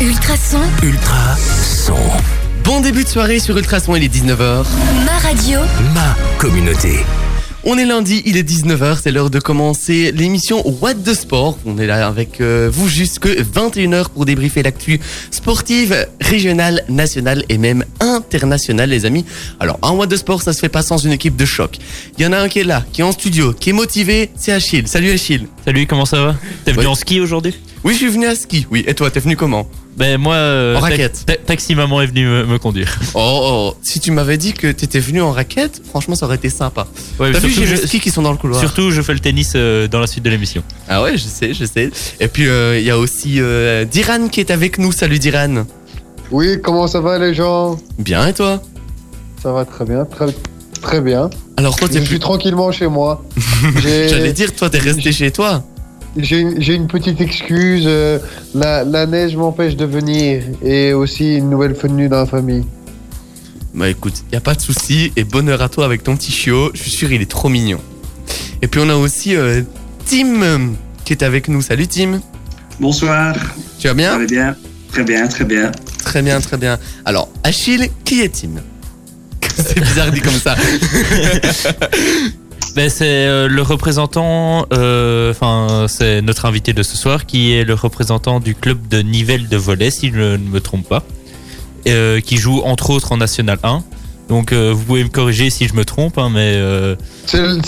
Ultrason, Ultra son. Bon début de soirée sur Ultrason, il est 19h. ma radio, Ma communauté. On est lundi, il est 19h, c'est l'heure de commencer l'émission What the Sport. On est là avec euh, vous jusque 21h pour débriefer l'actu sportive, régionale, nationale et même internationale les amis. Alors un What the Sport ça se fait pas sans une équipe de choc. Il y en a un qui est là, qui est en studio, qui est motivé, c'est Achille. Salut Achille. Salut, comment ça va? T'es venu Ouais. en ski aujourd'hui? Oui je suis venu à ski, oui. Et toi t'es venu comment? Ben moi, euh, En raquette. ta- taxi maman est venue me, me conduire. oh, oh, si tu m'avais dit que t'étais venu en raquette, franchement ça aurait été sympa. Ouais, T'as vu surtout, j'ai les je, skis qui sont dans le couloir. surtout, je fais le tennis euh, dans la suite de l'émission. Ah ouais, je sais, je sais. Et puis euh, il y a aussi euh, Diran qui est avec nous. Salut Diran. Oui, comment ça va les gens? Bien et toi? Ça va très bien, très, très bien. Alors toi Je t'es suis plus. tranquillement chez moi. J'allais dire toi t'es resté chez toi. J'ai une- petite excuse, euh, la, la neige m'empêche de venir et aussi une nouvelle venue dans la famille. Bah écoute, y a pas de souci et bonheur à toi avec ton petit chiot. Je suis sûr il est trop mignon. Et puis on a aussi euh, Tim euh, qui est avec nous. Salut Tim. Bonsoir, Tu vas bien? Bien? Très bien, très bien. Très bien, très bien. Alors Achille, qui est Tim? C'est bizarre dit comme ça. Ben c'est euh, le représentant, euh, enfin c'est notre invité de ce soir qui est le représentant du club de Nivelles de volley, si je ne me trompe pas, euh, qui joue entre autres en National 1. Donc euh, vous pouvez me corriger si je me trompe, hein, mais euh, C'est le,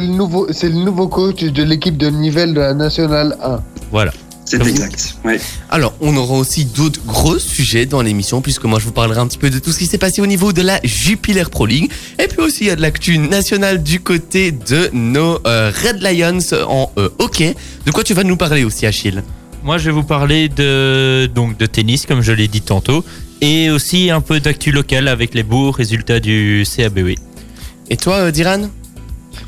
le- nouveau, c'est le nouveau coach de l'équipe de Nivelles de la Nationale 1. voilà. C'est exact. Alors, on aura aussi d'autres gros sujets dans l'émission, puisque moi je vous parlerai un petit peu de tout ce qui s'est passé au niveau de la Jupiler Pro League. Et puis aussi, il y a de l'actu nationale du côté de nos euh, Red Lions en euh, hockey. De quoi tu vas nous parler aussi, Achille? Moi, je vais vous parler de, donc, de tennis, comme je l'ai dit tantôt, et aussi un peu d'actu locale avec les beaux résultats du CABW. Et toi, euh, Diran?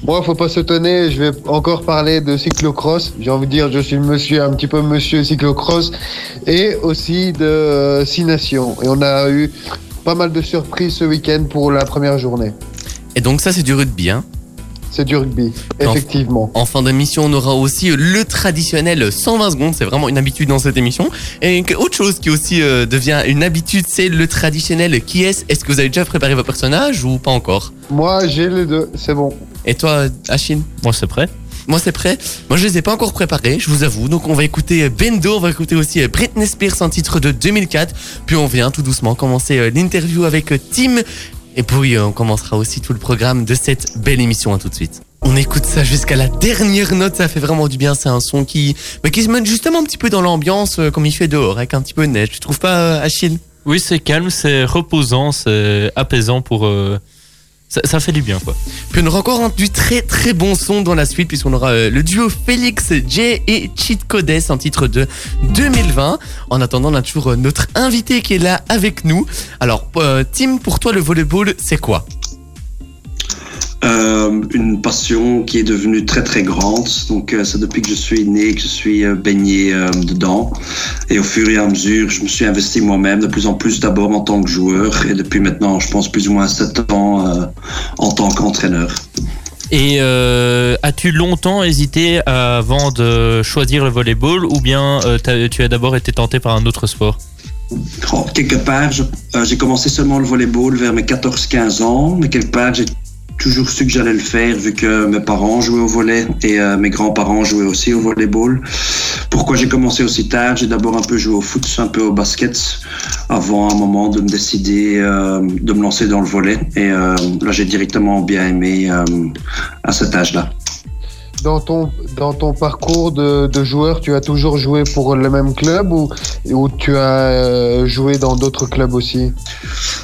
Moi, faut pas s'étonner, je vais encore parler de cyclocross. J'ai envie de dire, je suis monsieur, un petit peu monsieur cyclocross. Et aussi de euh, Six Nations. Et on a eu pas mal de surprises ce week-end pour la première journée. Et donc ça, c'est du rugby, hein? C'est du rugby, effectivement. En fin d'émission, on aura aussi euh, le traditionnel 120 secondes. C'est vraiment une habitude dans cette émission. Et autre chose qui aussi euh, devient une habitude, c'est le traditionnel qui est. Est-ce que vous avez déjà préparé vos personnages ou pas encore? Moi, j'ai les deux, c'est bon. Et toi, Achille? Moi, c'est prêt. Moi c'est prêt. Moi je les ai pas encore préparés, je vous avoue. Donc on va écouter euh, Bendo, on va écouter aussi Britney Spears, un titre de 2004. Puis on vient tout doucement commencer l'interview avec Tim. Et puis euh, on commencera aussi tout le programme de cette belle émission. À tout de suite. On écoute ça jusqu'à la dernière note, ça fait vraiment du bien. C'est un son qui, bah, qui se met justement un petit peu dans l'ambiance euh, comme il fait dehors, avec un petit peu de neige. Tu trouves pas, euh, Achille? Oui, c'est calme, c'est reposant, c'est apaisant pour. Ça, ça fait du bien, quoi. Puis on aura encore du très très bon son dans la suite puisqu'on aura euh, le duo Félix J et Cheat Codes, un titre de 2020. En attendant, on a toujours euh, notre invité qui est là avec nous. Alors, euh, Tim, pour toi, le volleyball, c'est quoi? Euh, une passion qui est devenue très très grande. Donc euh, c'est depuis que je suis né que je suis euh, baigné euh, dedans. Et au fur et à mesure, je me suis investi moi-même de plus en plus d'abord en tant que joueur et depuis maintenant, je pense plus ou moins 7 ans euh, en tant qu'entraîneur. Et as-tu longtemps hésité avant de choisir le volleyball ou bien tu as d'abord été tenté par un autre sport? Oh, quelque part, euh, j'ai commencé seulement le volleyball vers mes 14-15 ans, mais quelque part, j'ai toujours su que j'allais le faire vu que mes parents jouaient au volley et euh, mes grands-parents jouaient aussi au volleyball. Pourquoi j'ai commencé aussi tard? J'ai d'abord un peu joué au foot, un peu au basket, avant un moment de me décider euh, de me lancer dans le volley. Et euh, là, j'ai directement bien aimé à cet âge-là. Dans ton, dans ton parcours de, de joueur, tu as toujours joué pour le même club ou, ou tu as euh, joué dans d'autres clubs aussi?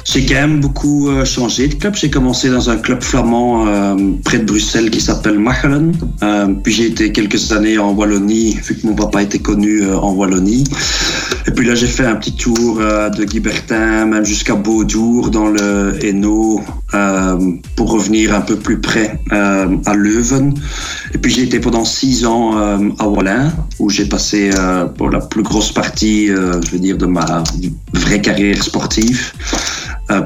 J'ai quand même beaucoup euh, changé de club. J'ai commencé dans un club flamand euh, près de Bruxelles qui s'appelle Machelen. Puis j'ai été quelques années en Wallonie, vu que mon papa était connu en Wallonie. Et puis là, j'ai fait un petit tour de Guibertin, même jusqu'à Beaudour, dans le Hainaut, pour revenir un peu plus près à Leuven. J'ai été pendant six ans euh, à Wallin, où j'ai passé euh, pour la plus grosse partie, euh, je veux dire, de ma vraie carrière sportive.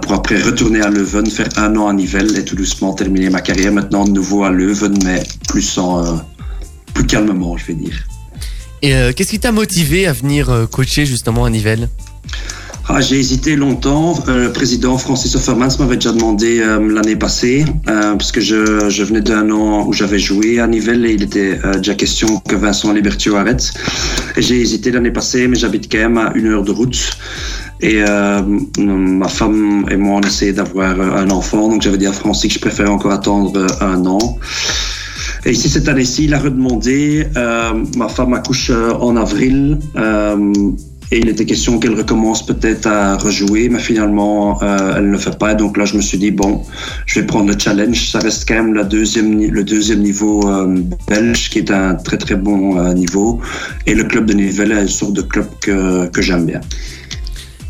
Pour après retourner à Leuven, faire un an à Nivelles et tout doucement terminer ma carrière maintenant de nouveau à Leuven, mais plus en, plus calmement, je vais dire. Et qu'est-ce qui t'a motivé à venir coacher justement à Nivelles? Ah, j'ai hésité longtemps. Euh, le président Francis Offermans m'avait déjà demandé euh, l'année passée, euh, parce que je, venais d'un an où j'avais joué à Nivelles et il était déjà question que Vincent Libertio arrête. J'ai hésité l'année passée, mais j'habite quand même à une heure de route. Et ma femme et moi, on essayait d'avoir un enfant, donc j'avais dit à Francis que je préférais encore attendre un an. Et ici, cette année-ci, il a redemandé. Ma femme accouche en avril. Et il était question qu'elle recommence peut-être à rejouer, mais finalement, euh, elle ne le fait pas. Donc là, je me suis dit, bon, je vais prendre le challenge. Ça reste quand même la deuxième, le deuxième niveau euh, belge, qui est un très très bon euh, niveau. Et le club de Nivelles est une sorte de club que, que j'aime bien.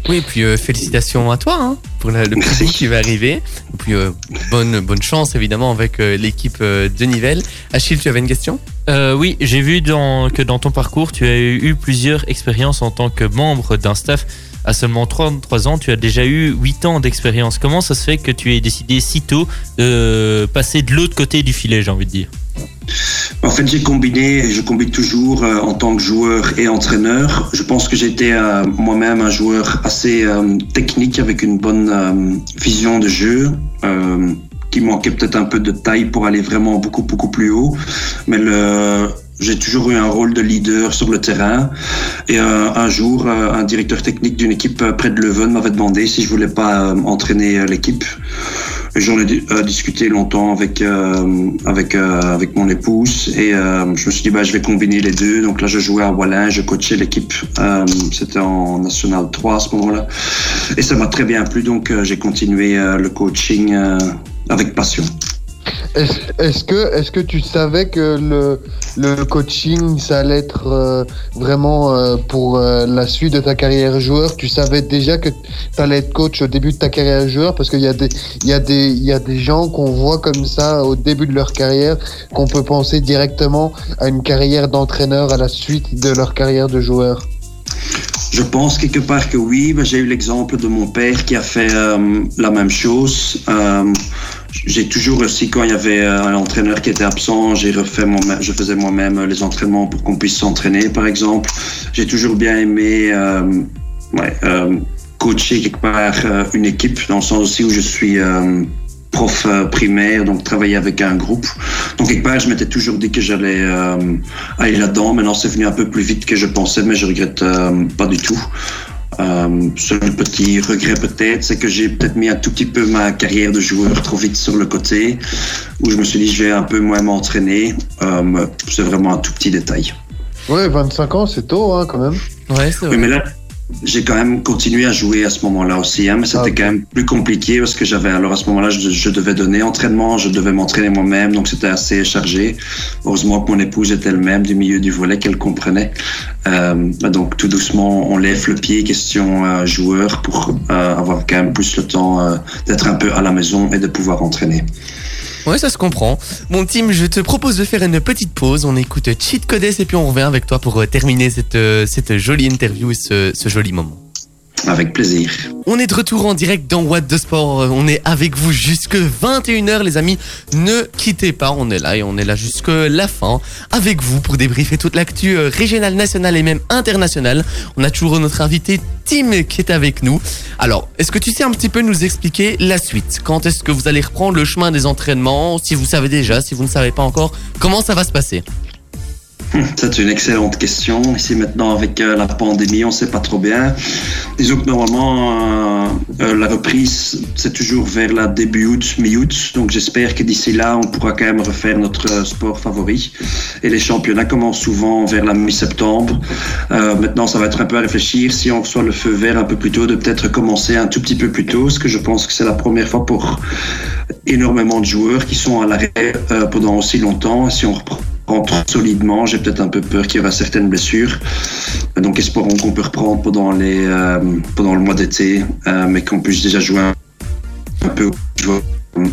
Oui, et puis euh, félicitations à toi hein, pour la- le prix qui va arriver. Et puis euh, bonne, bonne chance évidemment avec euh, l'équipe euh, de Nivelles. Achille, tu avais une question? Euh, oui, j'ai vu dans, que dans ton parcours, tu as eu plusieurs expériences en tant que membre d'un staff. À seulement 33 ans, tu as déjà eu 8 ans d'expérience. Comment ça se fait que tu aies décidé si tôt de passer de l'autre côté du filet, j'ai envie de dire? En fait, j'ai combiné, et je combine toujours euh, en tant que joueur et entraîneur. Je pense que j'étais euh, moi-même un joueur assez euh, technique avec une bonne vision de jeu. qui manquait peut-être un peu de taille pour aller vraiment beaucoup beaucoup plus haut, j'ai toujours eu un rôle de leader sur le terrain. Et euh, un jour, euh, un directeur technique d'une équipe euh, près de Leuven m'avait demandé si je voulais pas entraîner l'équipe. J'en ai di- discuté longtemps avec avec avec mon épouse et je me suis dit bah je vais combiner les deux. Donc là je jouais à Wallin, je coachais l'équipe. C'était en National 3 à ce moment-là et ça m'a très bien plu. Donc j'ai continué le coaching avec passion. Est-ce que, est que tu savais que le, coaching, ça allait être euh, vraiment euh, pour euh, la suite de ta carrière joueur? Tu savais déjà que tu allais être coach au début de ta carrière joueur? Parce qu'il y, a des- y, y a des gens qu'on voit comme ça au début de leur carrière, qu'on peut penser directement à une carrière d'entraîneur à la suite de leur carrière de joueur. Je pense quelque part que oui. J'ai eu l'exemple de mon père qui a fait la même chose. Euh, j'ai toujours aussi, quand il y avait euh, un entraîneur qui était absent, j'ai refait je faisais moi-même les entraînements pour qu'on puisse s'entraîner, par exemple. J'ai toujours bien aimé euh, euh, coacher quelque part euh, une équipe, dans le sens aussi où je suis euh, prof euh, primaire, donc travailler avec un groupe. Donc quelque part, je m'étais toujours dit que j'allais euh, aller là-dedans. Maintenant, c'est venu un peu plus vite que je pensais, mais je regrette euh, pas du tout. Euh, seul petit regret peut-être, c'est que j'ai peut-être mis un tout petit peu ma carrière de joueur trop vite sur le côté, où je me suis dit je vais un peu moins m'entraîner. Euh, c'est vraiment un tout petit détail. Ouais, 25 ans, c'est tôt hein, quand même. Ouais, c'est Oui, vrai. mais là, j'ai quand même continué à jouer à ce moment-là aussi, hein, mais c'était Ah, quand même plus compliqué parce que j'avais, alors à ce moment-là, je, je devais donner entraînement, je devais m'entraîner moi-même, donc c'était assez chargé. Heureusement que mon épouse était elle-même du milieu du volet, qu'elle comprenait. Euh, donc tout doucement, on lève le pied, question euh, joueur, pour euh, avoir quand même plus le temps d'être un peu à la maison et de pouvoir entraîner. Ouais, ça se comprend. Bon, Tim, je te propose de faire une petite pause. On écoute Cheat Codes et puis on revient avec toi pour euh, terminer cette, euh, cette jolie interview et ce, ce joli moment. Avec plaisir. On est de retour en direct dans What the Sport. On est avec vous jusque 21h, les amis. Ne quittez pas. On est là et on est là jusque la fin avec vous pour débriefer toute l'actu euh, régionale, nationale et même internationale. On a toujours notre invité Tim qui est avec nous. Alors, est-ce que tu sais un petit peu nous expliquer la suite? Quand est-ce que vous allez reprendre le chemin des entraînements? Si vous savez déjà, si vous ne savez pas encore, comment ça va se passer? C'est une excellente question. Ici maintenant avec euh, la pandémie, on ne sait pas trop bien. Disons que normalement, euh, euh, la reprise, c'est toujours vers la début août, mi-août. Donc j'espère que d'ici là, on pourra quand même refaire notre sport favori. Et les championnats commencent souvent vers la mi-septembre. Maintenant, ça va être un peu à réfléchir si on reçoit le feu vert un peu plus tôt, de peut-être commencer un tout petit peu plus tôt, parce que je pense que c'est la première fois pour énormément de joueurs qui sont à l'arrêt pendant aussi longtemps. Si on reprend trop solidement, j'ai peut-être un peu peur qu'il y aura certaines blessures. Donc espérons qu'on peut reprendre pendant, euh, le mois d'été, euh, mais qu'on puisse déjà jouer un peu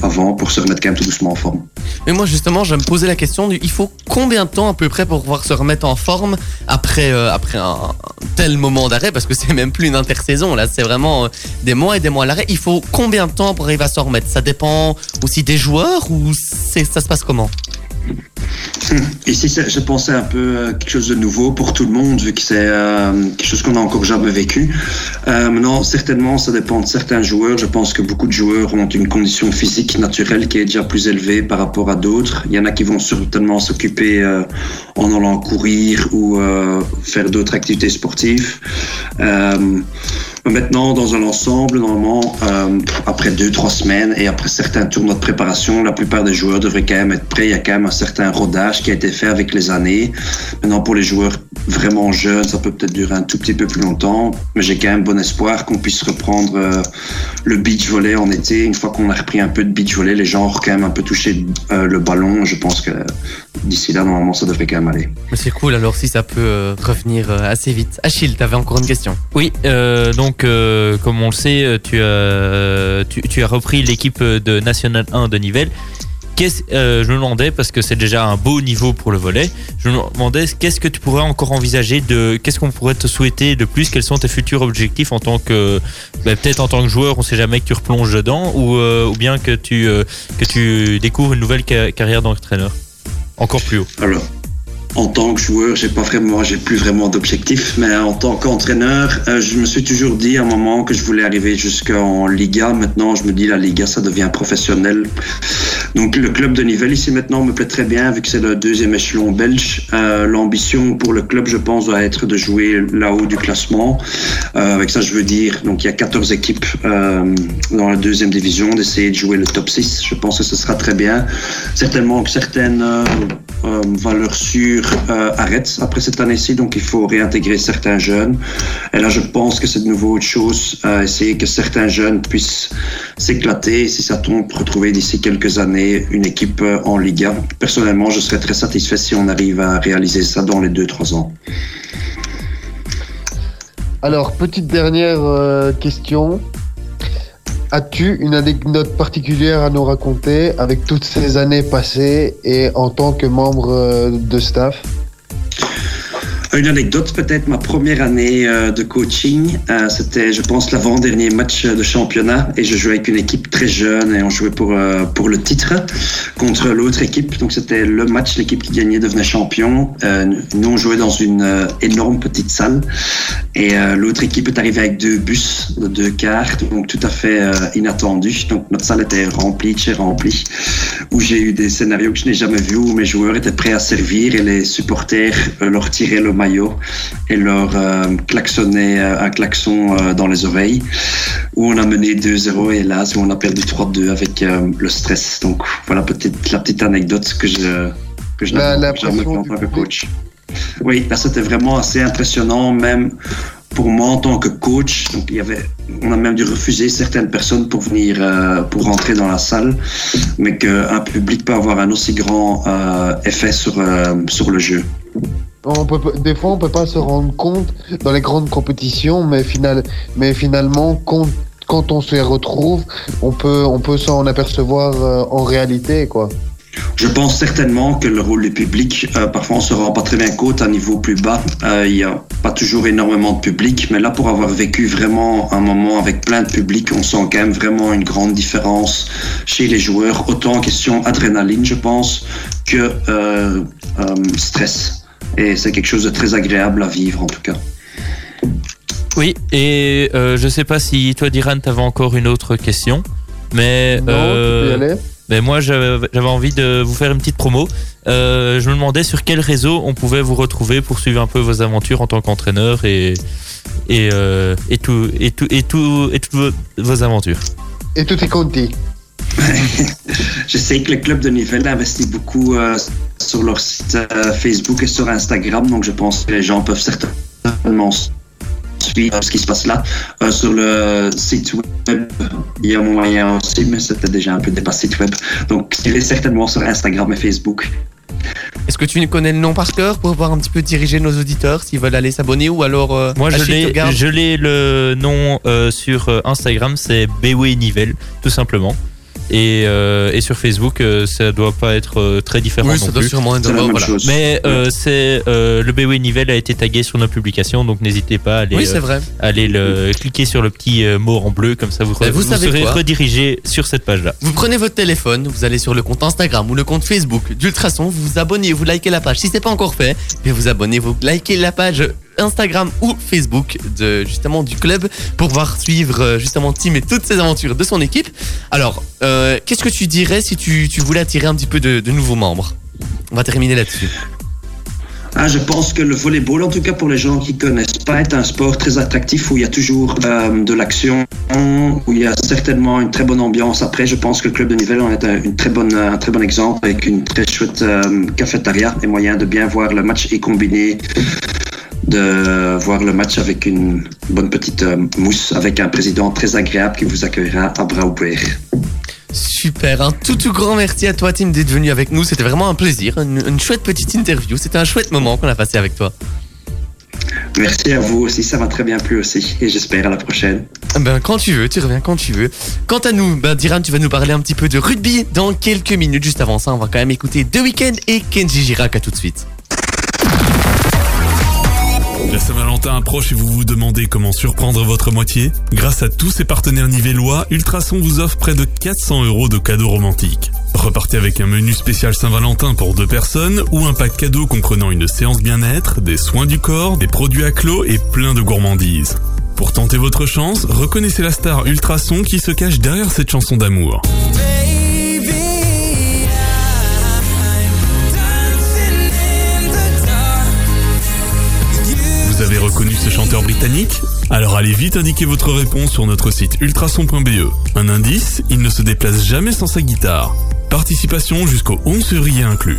avant pour se remettre quand même tout doucement en forme. Mais moi justement, je me posais la question il faut combien de temps à peu près pour pouvoir se remettre en forme après, euh, un, tel moment d'arrêt? Parce que c'est même plus une intersaison, là c'est vraiment des mois et des mois à l'arrêt. Il faut combien de temps pour arriver à se remettre? Ça dépend aussi des joueurs ou ça se passe comment? Ici, je pensais un peu euh, quelque chose de nouveau pour tout le monde, vu que c'est euh, quelque chose qu'on n'a encore jamais vécu. Euh, maintenant, certainement, ça dépend de certains joueurs. Je pense que beaucoup de joueurs ont une condition physique naturelle qui est déjà plus élevée par rapport à d'autres. Il y en a qui vont certainement s'occuper euh, en allant courir ou euh, faire d'autres activités sportives. Maintenant, dans un ensemble, normalement, euh, après deux, trois semaines et après certains tournois de préparation, la plupart des joueurs devraient quand même être prêts. Il y a quand même un certain rodage qui a été fait avec les années. Maintenant, pour les joueurs vraiment jeunes, ça peut peut-être durer un tout petit peu plus longtemps, mais j'ai quand même bon espoir qu'on puisse reprendre euh, le beach volley en été. Une fois qu'on a repris un peu de beach volley, les gens ont quand même un peu touché euh, le ballon. Je pense que d'ici là, normalement, ça devrait quand même aller. Mais c'est cool alors si ça peut euh, revenir euh, assez vite. Achille, t'avais encore une question. Oui, euh, donc euh, comme on le sait, tu as, tu, tu as repris l'équipe de National 1 de Nivelles. Qu'est-ce- euh, je me demandais, parce que c'est déjà un beau niveau pour le volet, je me demandais qu'est-ce que tu pourrais encore envisager de, qu'est-ce qu'on pourrait te souhaiter de plus, quels sont tes futurs objectifs en tant que, ben, peut-être en tant que joueur, on sait jamais que tu replonges dedans, ou, euh, ou bien que tu, euh, que tu découvres une nouvelle ca- carrière d'entraîneur? Encore plus haut. En tant que joueur, j'ai pas vraiment, j'ai plus vraiment d'objectifs, mais en tant qu'entraîneur, euh, je me suis toujours dit à un moment que je voulais arriver jusqu'en Liga. Maintenant, je me dis la Liga, ça devient professionnel. Donc, le club de Nivelles ici maintenant me plaît très bien, vu que c'est le deuxième échelon belge. Euh, L'ambition pour le club, je pense, doit être de jouer là-haut du classement. Euh, avec ça, je veux dire, donc il y a 14 équipes dans la deuxième division, d'essayer de jouer le top 6. Je pense que ce sera très bien. Certainement que certaines valeurs sûres euh, arrêtent après cette année-ci, donc il faut réintégrer certains jeunes. Et là, je pense que c'est de nouveau autre chose, euh, essayer que certains jeunes puissent s'éclater, si ça tombe, retrouver d'ici quelques années une équipe euh, en Liga. Personnellement, je serais très satisfait si on arrive à réaliser ça dans les 2-3 ans. Alors, petite dernière question. As-tu une anecdote particulière à nous raconter avec toutes ces années passées et en tant que membre euh, de staff? Une anecdote, peut-être ma première année euh, de coaching, euh, c'était, je pense, l'avant-dernier match de championnat et je jouais avec une équipe très jeune et on jouait pour, euh, pour le titre contre l'autre équipe. Donc c'était le match, l'équipe qui gagnait devenait champion. Euh, nous, on jouait dans une euh, énorme petite salle et euh, l'autre équipe est arrivée avec deux bus de deux quarts, donc tout à fait euh, inattendu. Donc notre salle était remplie, très remplie, où j'ai eu des scénarios que je n'ai jamais vus, où mes joueurs étaient prêts à servir et les supporters euh, leur tiraient le maillot et leur euh, klaxonnaient euh, un klaxon euh, dans les oreilles, où on a mené 2-0 et là, où on a perdu 3-2 avec le stress. Donc voilà peut-être la petite anecdote que je que je La- n'avais la jamais pression fait en tant que coach. Oui, là c'était vraiment assez impressionnant, même pour moi en tant que coach. Donc il y avait, on a même dû refuser certaines personnes pour venir, euh, pour rentrer dans la salle, mais qu'un public peut avoir un aussi grand euh, effet sur euh, sur le jeu. Des fois, on peut pas se rendre compte dans les grandes compétitions, mais, final, mais finalement, quand, on se retrouve, on peut, on peut s'en apercevoir euh, en réalité, quoi. Je pense certainement que le rôle du public, euh, parfois on se rend pas très bien compte à un niveau plus bas. Euh, Il y a pas toujours énormément de public, mais là pour avoir vécu vraiment un moment avec plein de public, on sent quand même vraiment une grande différence chez les joueurs, autant en question adrénaline, je pense, que stress. Et c'est quelque chose de très agréable à vivre en tout cas. Oui, et euh, je sais pas si toi, Diran, t'avais encore une autre question. Mais Non, euh, tu peux y aller. Ben moi, j'avais envie de vous faire une petite promo. Euh, je me demandais sur quel réseau on pouvait vous retrouver pour suivre un peu vos aventures en tant qu'entraîneur et et, euh, et tout et tout et tout et toutes vos, vos aventures. Et tout est compté. Je sais que le club de Nivelles investit beaucoup euh, sur leur site euh, Facebook et sur Instagram, donc je pense que les gens peuvent certainement suivre ce qui se passe là. Euh, sur le site web, il y a moyen aussi, mais c'était déjà un peu dépassé site web. Donc, il est certainement sur Instagram et Facebook. Est-ce que tu connais le nom par cœur pour pouvoir un petit peu diriger nos auditeurs s'ils veulent aller s'abonner ou alors euh, Moi, je l'ai garde je l'ai le nom euh, sur Instagram, c'est Bewe Nivelle, tout simplement. Et, euh, et sur Facebook, euh, ça doit pas être euh, très différent Oui, non ça doit plus. sûrement être la même voilà. chose. Mais euh, c'est euh, le BW Nivelle a été tagué sur nos publications, donc n'hésitez pas à aller, Oui, c'est euh, vrai. aller le, cliquer sur le petit euh, mot en bleu, comme ça vous, vous vous serez redirigé sur cette page-là. Vous prenez votre téléphone, vous allez sur le compte Instagram ou le compte Facebook d'Ultrason, vous vous abonnez, vous likez la page. Si c'est pas encore fait, puis vous abonnez, vous likez la page Instagram ou Facebook de justement du club pour pouvoir suivre euh, justement Tim et toutes ses aventures de son équipe. Alors, euh, qu'est-ce que tu dirais si tu, voulais attirer un petit peu de, nouveaux membres? On va terminer là-dessus. Ah, je pense que le volleyball, en tout cas pour les gens qui connaissent pas, est un sport très attractif où il y a toujours euh, de l'action, où il y a certainement une très bonne ambiance. Après, je pense que le club de Nivelles en est un, très bon exemple avec une très chouette cafétéria et moyen de bien voir le match et combiner de voir le match avec une bonne petite euh, mousse, avec un président très agréable qui vous accueillera à bras ouverts. Super, un tout tout grand merci à toi Tim d'être venu avec nous. C'était vraiment un plaisir, une, une chouette petite interview. C'était un chouette moment qu'on a passé avec toi. Merci à vous aussi, ça m'a très bien plu aussi et j'espère à la prochaine. Ben, quand tu veux, tu reviens quand tu veux. Quant à nous, ben, Diran, tu vas nous parler un petit peu de rugby dans quelques minutes. Juste avant ça, on va quand même écouter The Weeknd et Kenji Girac. À tout de suite. La Saint-Valentin approche et vous vous demandez comment surprendre votre moitié Grâce à tous ses partenaires nivellois, Ultrason vous offre près de 400 euros de cadeaux romantiques. Repartez avec un menu spécial Saint-Valentin pour deux personnes ou un pack cadeau comprenant une séance bien-être, des soins du corps, des produits à clos et plein de gourmandises. Pour tenter votre chance, reconnaissez la star Ultrason qui se cache derrière cette chanson d'amour. Reconnu ce chanteur britannique Alors allez vite indiquer votre réponse sur notre site ultrason.be. Un indice, il ne se déplace jamais sans sa guitare. Participation jusqu'au 11 février inclus.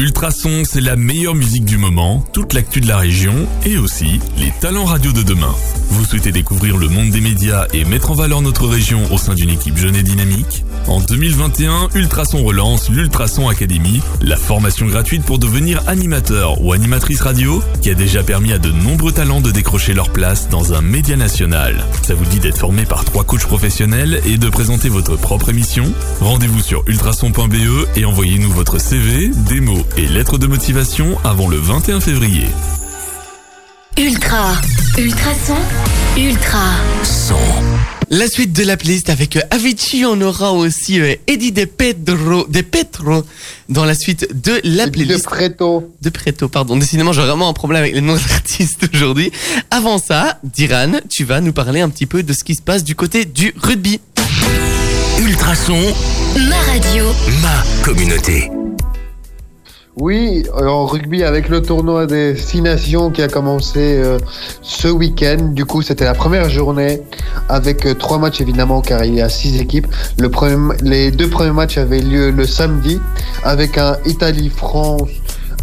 Ultrason, c'est la meilleure musique du moment, toute l'actu de la région et aussi les talents radio de demain. Vous souhaitez découvrir le monde des médias et mettre en valeur notre région au sein d'une équipe jeune et dynamique? En 2021, Ultrason relance l'Ultrason Academy, la formation gratuite pour devenir animateur ou animatrice radio qui a déjà permis à de nombreux talents de décrocher leur place dans un média national. Ça vous dit d'être formé par trois coachs professionnels et de présenter votre propre émission? Rendez-vous sur ultrason.be et envoyez-nous votre CV, démo et lettre de motivation avant le 21 février. Ultra, ultrason, ultra. Son. La suite de la playlist avec euh, Avicii, on aura aussi euh, Eddie De Pedro, De Petro dans la suite de la puis de playlist. Preto. De Preto, pardon. Décidément, j'ai vraiment un problème avec les noms d'artistes aujourd'hui. Avant ça, Diran, tu vas nous parler un petit peu de ce qui se passe du côté du rugby. Ultrason, Ma radio, ma communauté. Oui, en rugby avec le tournoi des Six Nations qui a commencé euh, ce week-end. Du coup, c'était la première journée avec euh, trois matchs évidemment car il y a six équipes. Le premier, les deux premiers matchs avaient lieu le samedi avec un Italie-France.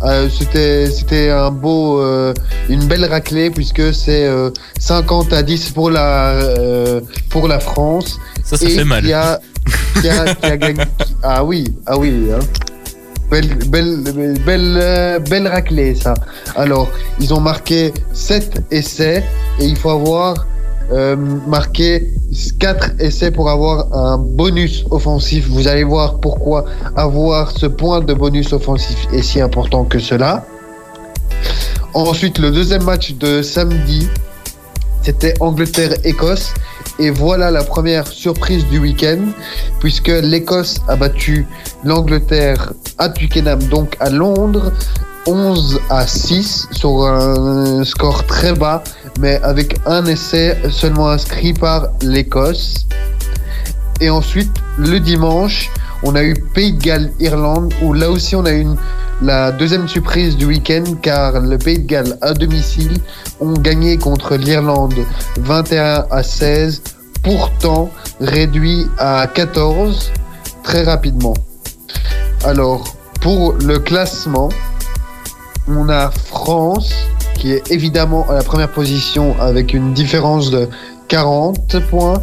Euh, c'était c'était un beau euh, une belle raclée puisque c'est euh, 50 à 10 pour la pour la France Ça, ça et fait mal. Qui a, qui a, qui a gagné. Ah oui, ah oui. Hein. Belle, raclée, ça. Alors, ils ont marqué 7 essais et il faut avoir euh, marqué 4 essais pour avoir un bonus offensif. Vous allez voir pourquoi avoir ce point de bonus offensif est si important que cela. Ensuite, le deuxième match de samedi, c'était Angleterre-Écosse. Et voilà la première surprise du week-end, puisque l'Écosse a battu l'Angleterre à Twickenham, donc à Londres, 11 à 6, sur un score très bas, mais avec un essai seulement inscrit par l'Écosse. Et ensuite, le dimanche, on a eu Pays de Galles-Irlande, où là aussi on a eu une, la deuxième surprise du week-end, car le Pays de Galles à domicile ont gagné contre l'Irlande 21 à 16, pourtant réduit à 14 très rapidement. Alors, pour le classement, on a France qui est évidemment à la première position avec une différence de 40 points,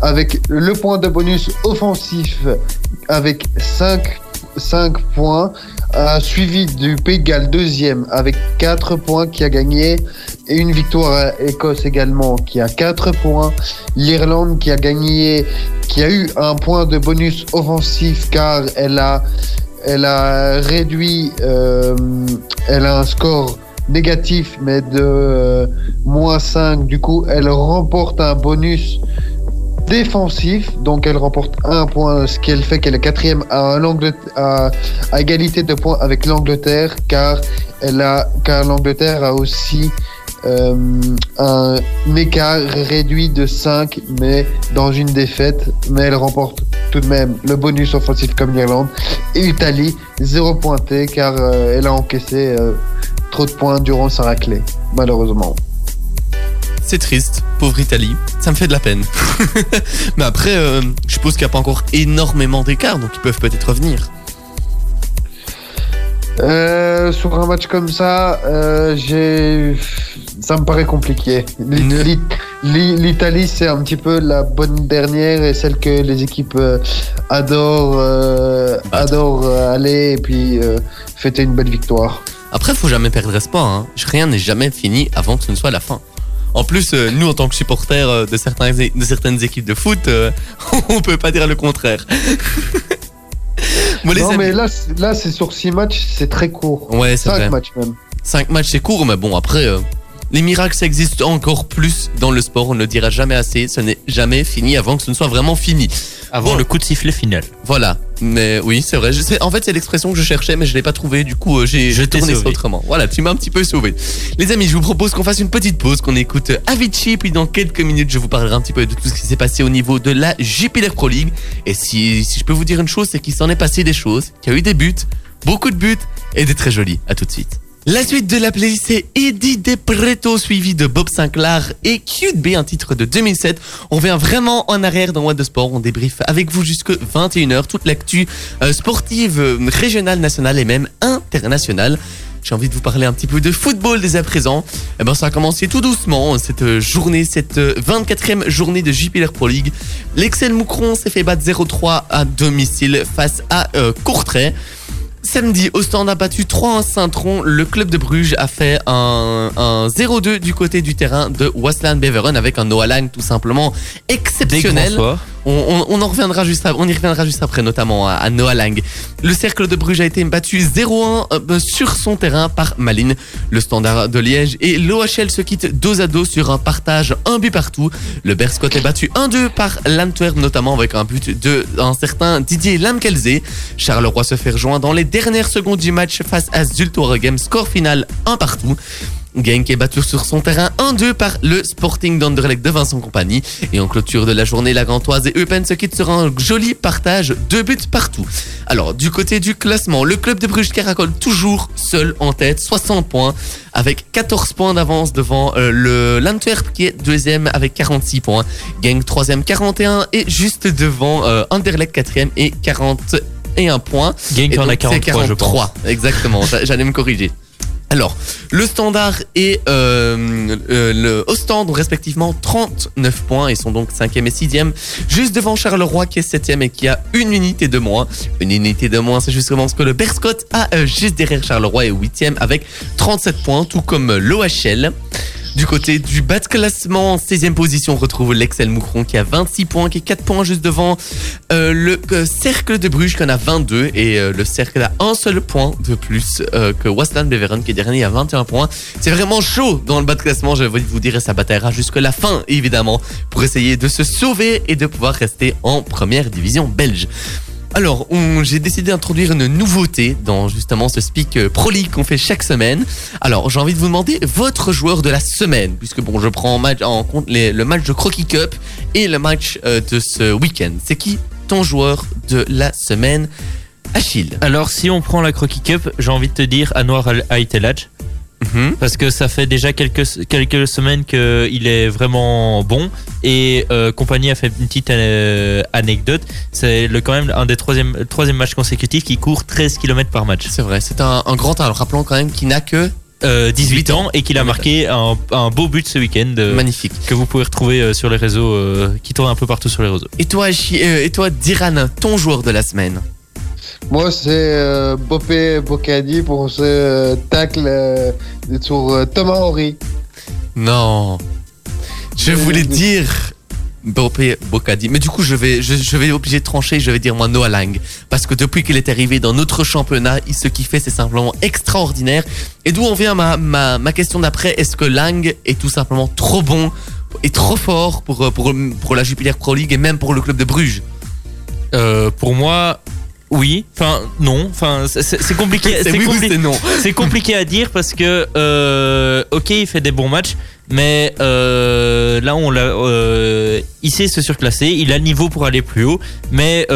avec le point de bonus offensif avec 5, 5 points, suivi du Pays de Galles deuxième avec 4 points qui a gagné et une victoire à Écosse également qui a 4 points. L'Irlande qui a gagné, qui a eu un point de bonus offensif car elle a, elle a réduit, euh, elle a un score négatif mais de euh, moins 5. Du coup, elle remporte un bonus défensif, donc elle remporte un point, ce qui fait qu'elle est quatrième à, égalité de points avec l'Angleterre, car elle a, car l'Angleterre a aussi euh, un écart réduit de 5, mais dans une défaite, mais elle remporte tout de même le bonus offensif comme l'Irlande. Et l'Italie, zéro pointé, car euh, elle a encaissé euh, trop de points durant sa raclée, malheureusement. C'est triste, pauvre Italie. Ça me fait de la peine. Mais après, euh, je suppose qu'il n'y a pas encore énormément d'écart, donc ils peuvent peut-être revenir. Euh, sur un match comme ça, euh, j'ai, ça me paraît compliqué. Ne- L'Italie, c'est un petit peu la bonne dernière et celle que les équipes euh, adorent, aller et puis euh, fêter une belle victoire. Après, faut jamais perdre espoir. Hein. Rien n'est jamais fini avant que ce ne soit la fin. En plus, euh, nous, en tant que supporters euh, de, certains, de certaines équipes de foot, euh, on peut pas dire le contraire. Bon, les non, amis- mais là, c'est- là, c'est sur six matchs, c'est très court. Ouais, c'est Cinq vrai. matchs même. 5 matchs, c'est court, mais bon, après, les miracles, ça existe encore plus dans le sport. On ne le dira jamais assez. Ce n'est jamais fini avant que ce ne soit vraiment fini. Avant Bon. le coup de sifflet final. Voilà. Mais oui, c'est vrai. Je sais, en fait, c'est l'expression que je cherchais, mais je l'ai pas trouvée. Du coup, euh, j'ai Je tourné ça autrement. Voilà, tu m'as un petit peu sauvé. Les amis, je vous propose qu'on fasse une petite pause, qu'on écoute Avicii, puis dans quelques minutes, je vous parlerai un petit peu de tout ce qui s'est passé au niveau de la Jupiler Pro League. Et si, si je peux vous dire une chose, c'est qu'il s'en est passé des choses, qu'il y a eu des buts, beaucoup de buts, et des très jolis. À tout de suite. La suite de la playlist, c'est Eddie Depreto, suivi de Bob Sinclair et Cute B, un titre de 2007. On vient vraiment en arrière dans What the Sport. On débriefe avec vous jusque 21h toute l'actu euh, sportive, euh, régionale, nationale et même internationale. J'ai envie de vous parler un petit peu de football dès à présent. Eh ben, ça a commencé tout doucement, cette euh, journée, cette euh, 24e journée de Jupiler Pro League. L'Excel Moucron s'est fait battre 0-3 à domicile face à Courtrai. Samedi, Ostende a battu 3 1 Saint-Tron. Le club de Bruges a fait un, un 0-2 du côté du terrain de Wasland Beveren avec un Noah Lang tout simplement exceptionnel. On, en reviendra juste après, on y reviendra juste après, notamment à, à Noah Lang. Le cercle de Bruges a été battu 0-1 euh, sur son terrain par Malines. Le standard de Liège et l'OHL se quittent dos à dos sur un partage, un but partout. Le Berscott est battu 1-2 par l'Antwerp, notamment avec un but de un certain Didier Lamkelze. Charleroi se fait rejoindre dans les dernières secondes du match face à Zulte Waregem, score final 1 partout. Genk est battu sur son terrain 1-2 par le Sporting d'Anderlecht de Vincent Compagnie. Et en clôture de la journée, la Gantoise et Eupen se quittent sur un joli partage, deux buts partout. Alors, du côté du classement, le club de Bruges caracole toujours seul en tête, 60 points, avec 14 points d'avance devant euh, le l'Antwerp qui est deuxième avec 46 points. Genk troisième 41 et juste devant euh, Anderlecht quatrième et 41 points. Genk Et en a donc, c'est 43, je pense. 43, exactement. j'a- J'allais me corriger. Alors, le Standard et euh, euh, le Ostende ont respectivement 39 points et sont donc 5e et 6e, juste devant Charleroi qui est 7e et qui a une unité de moins. Une unité de moins, c'est justement ce que le Berscott a euh, juste derrière Charleroi et 8e avec 37 points, tout comme l'OHL. Du côté du bas de classement, en 16e position, on retrouve l'Excel Moucron qui a 26 points, qui est 4 points juste devant euh, le euh, Cercle de Bruges qui en a 22 et euh, le Cercle a un seul point de plus euh, que Wasland Beveren qui est dernier à 21 points. C'est vraiment chaud dans le bas de classement, je vais vous dire, et ça bataillera jusque la fin évidemment pour essayer de se sauver et de pouvoir rester en première division belge. Alors, j'ai décidé d'introduire une nouveauté dans justement ce speak euh, Pro League qu'on fait chaque semaine. Alors, j'ai envie de vous demander votre joueur de la semaine, puisque bon, je prends en, match, en compte le match de Crocky Cup et le match euh, de ce week-end. C'est qui ton joueur de la semaine, Achille? Alors, si on prend la Croquis Cup, j'ai envie de te dire Anwar Aitelaj. Mhm. Parce que ça fait déjà quelques, quelques semaines qu'il est vraiment bon. Et euh, Compagnie a fait une petite euh, anecdote. C'est le, quand même un des troisième, troisième matchs consécutifs qui court 13 km par match. C'est vrai, c'est un, un grand talent. Rappelons quand même qu'il n'a que Euh, 18 ans et qu'il a marqué un, un beau but ce week-end euh, magnifique. que vous pouvez retrouver euh, sur les réseaux, euh, qui tourne un peu partout sur les réseaux. Et toi, euh, et toi, Diran, ton joueur de la semaine? Moi, c'est euh, Bopé Bocadi pour ce euh, tacle euh, sur euh, Thomas Henry. Non. Je voulais dire Bopé Bocadi. Mais du coup, je vais, je, je vais obligé de trancher. Je vais dire moi Noah Lang. Parce que depuis qu'il est arrivé dans notre championnat, il- ce qu'il fait, c'est simplement extraordinaire. Et d'où en vient ma, ma, ma question d'après. Est-ce que Lang est tout simplement trop bon et trop fort pour, pour, pour la Jupiler Pro League et même pour le club de Bruges? Euh, pour moi, oui. Enfin, non. Enfin, c'est- compliqué. C'est oui compli- compliqué à dire parce que, euh, ok, il fait des bons matchs, mais euh, là, on l'a, euh, il sait se surclasser, il a le niveau pour aller plus haut, mais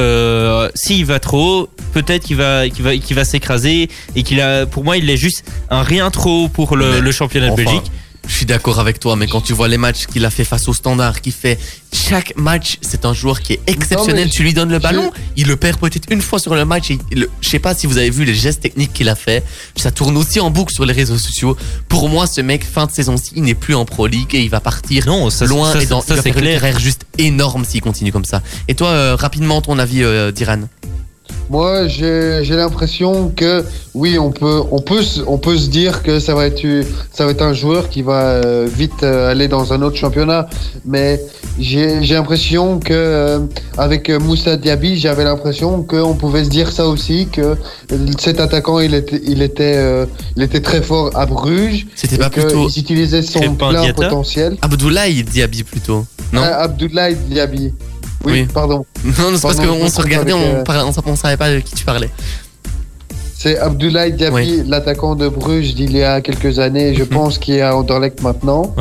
s'il va trop, peut-être qu'il va, qu'il va, qu'il va s'écraser et qu'il a, pour moi, il est juste un rien trop haut pour le, championnat de enfin, Belgique. Je suis d'accord avec toi, mais quand tu vois les matchs qu'il a fait face au Standard, qui fait chaque match, c'est un joueur qui est exceptionnel. tu lui donnes le je- ballon, il le perd peut-être une fois sur le match. Et il- je sais pas si vous avez vu les gestes techniques qu'il a fait. Ça tourne aussi en boucle sur les réseaux sociaux. Pour moi, ce mec, fin de saison-ci, il n'est plus en Pro League et il va partir Non, ça, loin ça, et dans, ça, il va faire clair. juste énorme s'il continue comme ça. Et toi, euh, rapidement, ton avis, euh, Diran? Moi, j'ai j'ai l'impression que oui, on peut, on peut, se- on peut se dire que ça va être, ça va être un joueur qui va euh, vite euh, aller dans un autre championnat. Mais j'ai j'ai l'impression que euh, avec Moussa Diaby, j'avais l'impression qu'on pouvait se dire ça aussi que cet attaquant, il était, il était, euh, il était très fort à Bruges. C'était pas plutôt qu'il utilisait son plein potentiel. Abdoulaye Diaby plutôt Non? Ah, Abdoulaye Diaby. Oui, Oui. pardon. Non, c'est parce qu'on se regardait, on, euh, sa- on savait pas de qui tu parlais. C'est Abdoulaye Diaby, Oui. l'attaquant de Bruges d'il y a quelques années, je Mhm. pense, qui est à Anderlecht maintenant.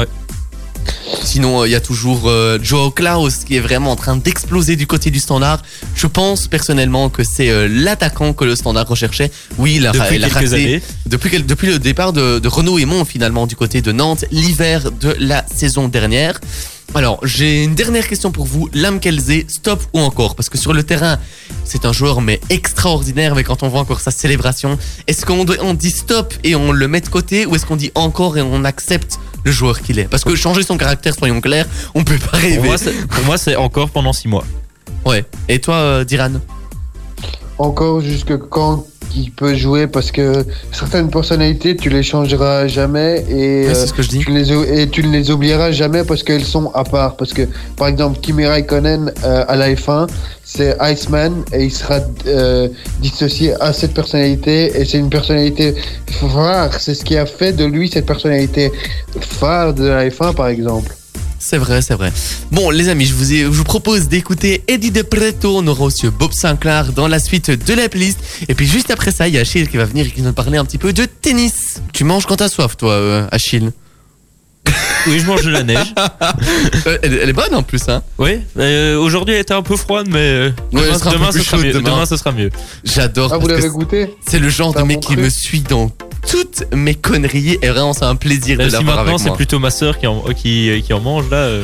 Sinon, euh, il y a toujours euh, Joao Klaus qui est vraiment en train d'exploser du côté du standard. Je pense personnellement que c'est euh, l'attaquant que le standard recherchait. Oui, il a, Depuis il a quelques raté années. depuis, quel- depuis le départ de, de Renaud Aymon finalement du côté de Nantes l'hiver de la saison dernière. Alors, j'ai une dernière question pour vous. Lam Kelze, stop ou encore? Parce que sur le terrain, c'est un joueur mais extraordinaire, mais quand on voit encore sa célébration, est-ce qu'on doit- on dit stop et on le met de côté ou est-ce qu'on dit encore et on accepte le joueur qu'il est? Parce que changer son caractère, soyons clairs, on peut pas Pour rêver. moi, c'est- pour moi, c'est encore pendant six mois. Ouais. Et toi, euh, Diran? Encore jusque quand il peut jouer, parce que certaines personnalités, tu les changeras jamais et, Ouais, euh, C'est ce que je dis. tu, ne les, et tu ne les oublieras jamais parce qu'elles sont à part. Parce que, par exemple, Kimi Raikkonen euh, à la F1, c'est Iceman et il sera euh, dissocié à cette personnalité et c'est une personnalité phare. C'est ce qui a fait de lui cette personnalité phare de la F1, par exemple. C'est vrai, c'est vrai. Bon, les amis, je vous, ai- je vous propose d'écouter Eddie De Preto. On aura aussi Bob Sinclair dans la suite de la playlist. Et puis juste après ça, il y a Achille qui va venir et qui va nous parler un petit peu de tennis. Tu manges quand t'as soif, toi, euh, Achille? Oui, je mange de la neige. Euh, elle, elle est bonne en plus, hein Oui, euh, aujourd'hui elle était un peu froide, mais euh, Ouais, demain, sera ce sera mieux. demain. Demain, ce sera mieux. J'adore. Ah, vous parce que l'avez goûté? c'est le genre de mec qui me suit dans toutes mes conneries. Et vraiment, c'est un plaisir de si l'avoir maintenant c'est plutôt ma sœur qui en, qui, qui en mange là. euh,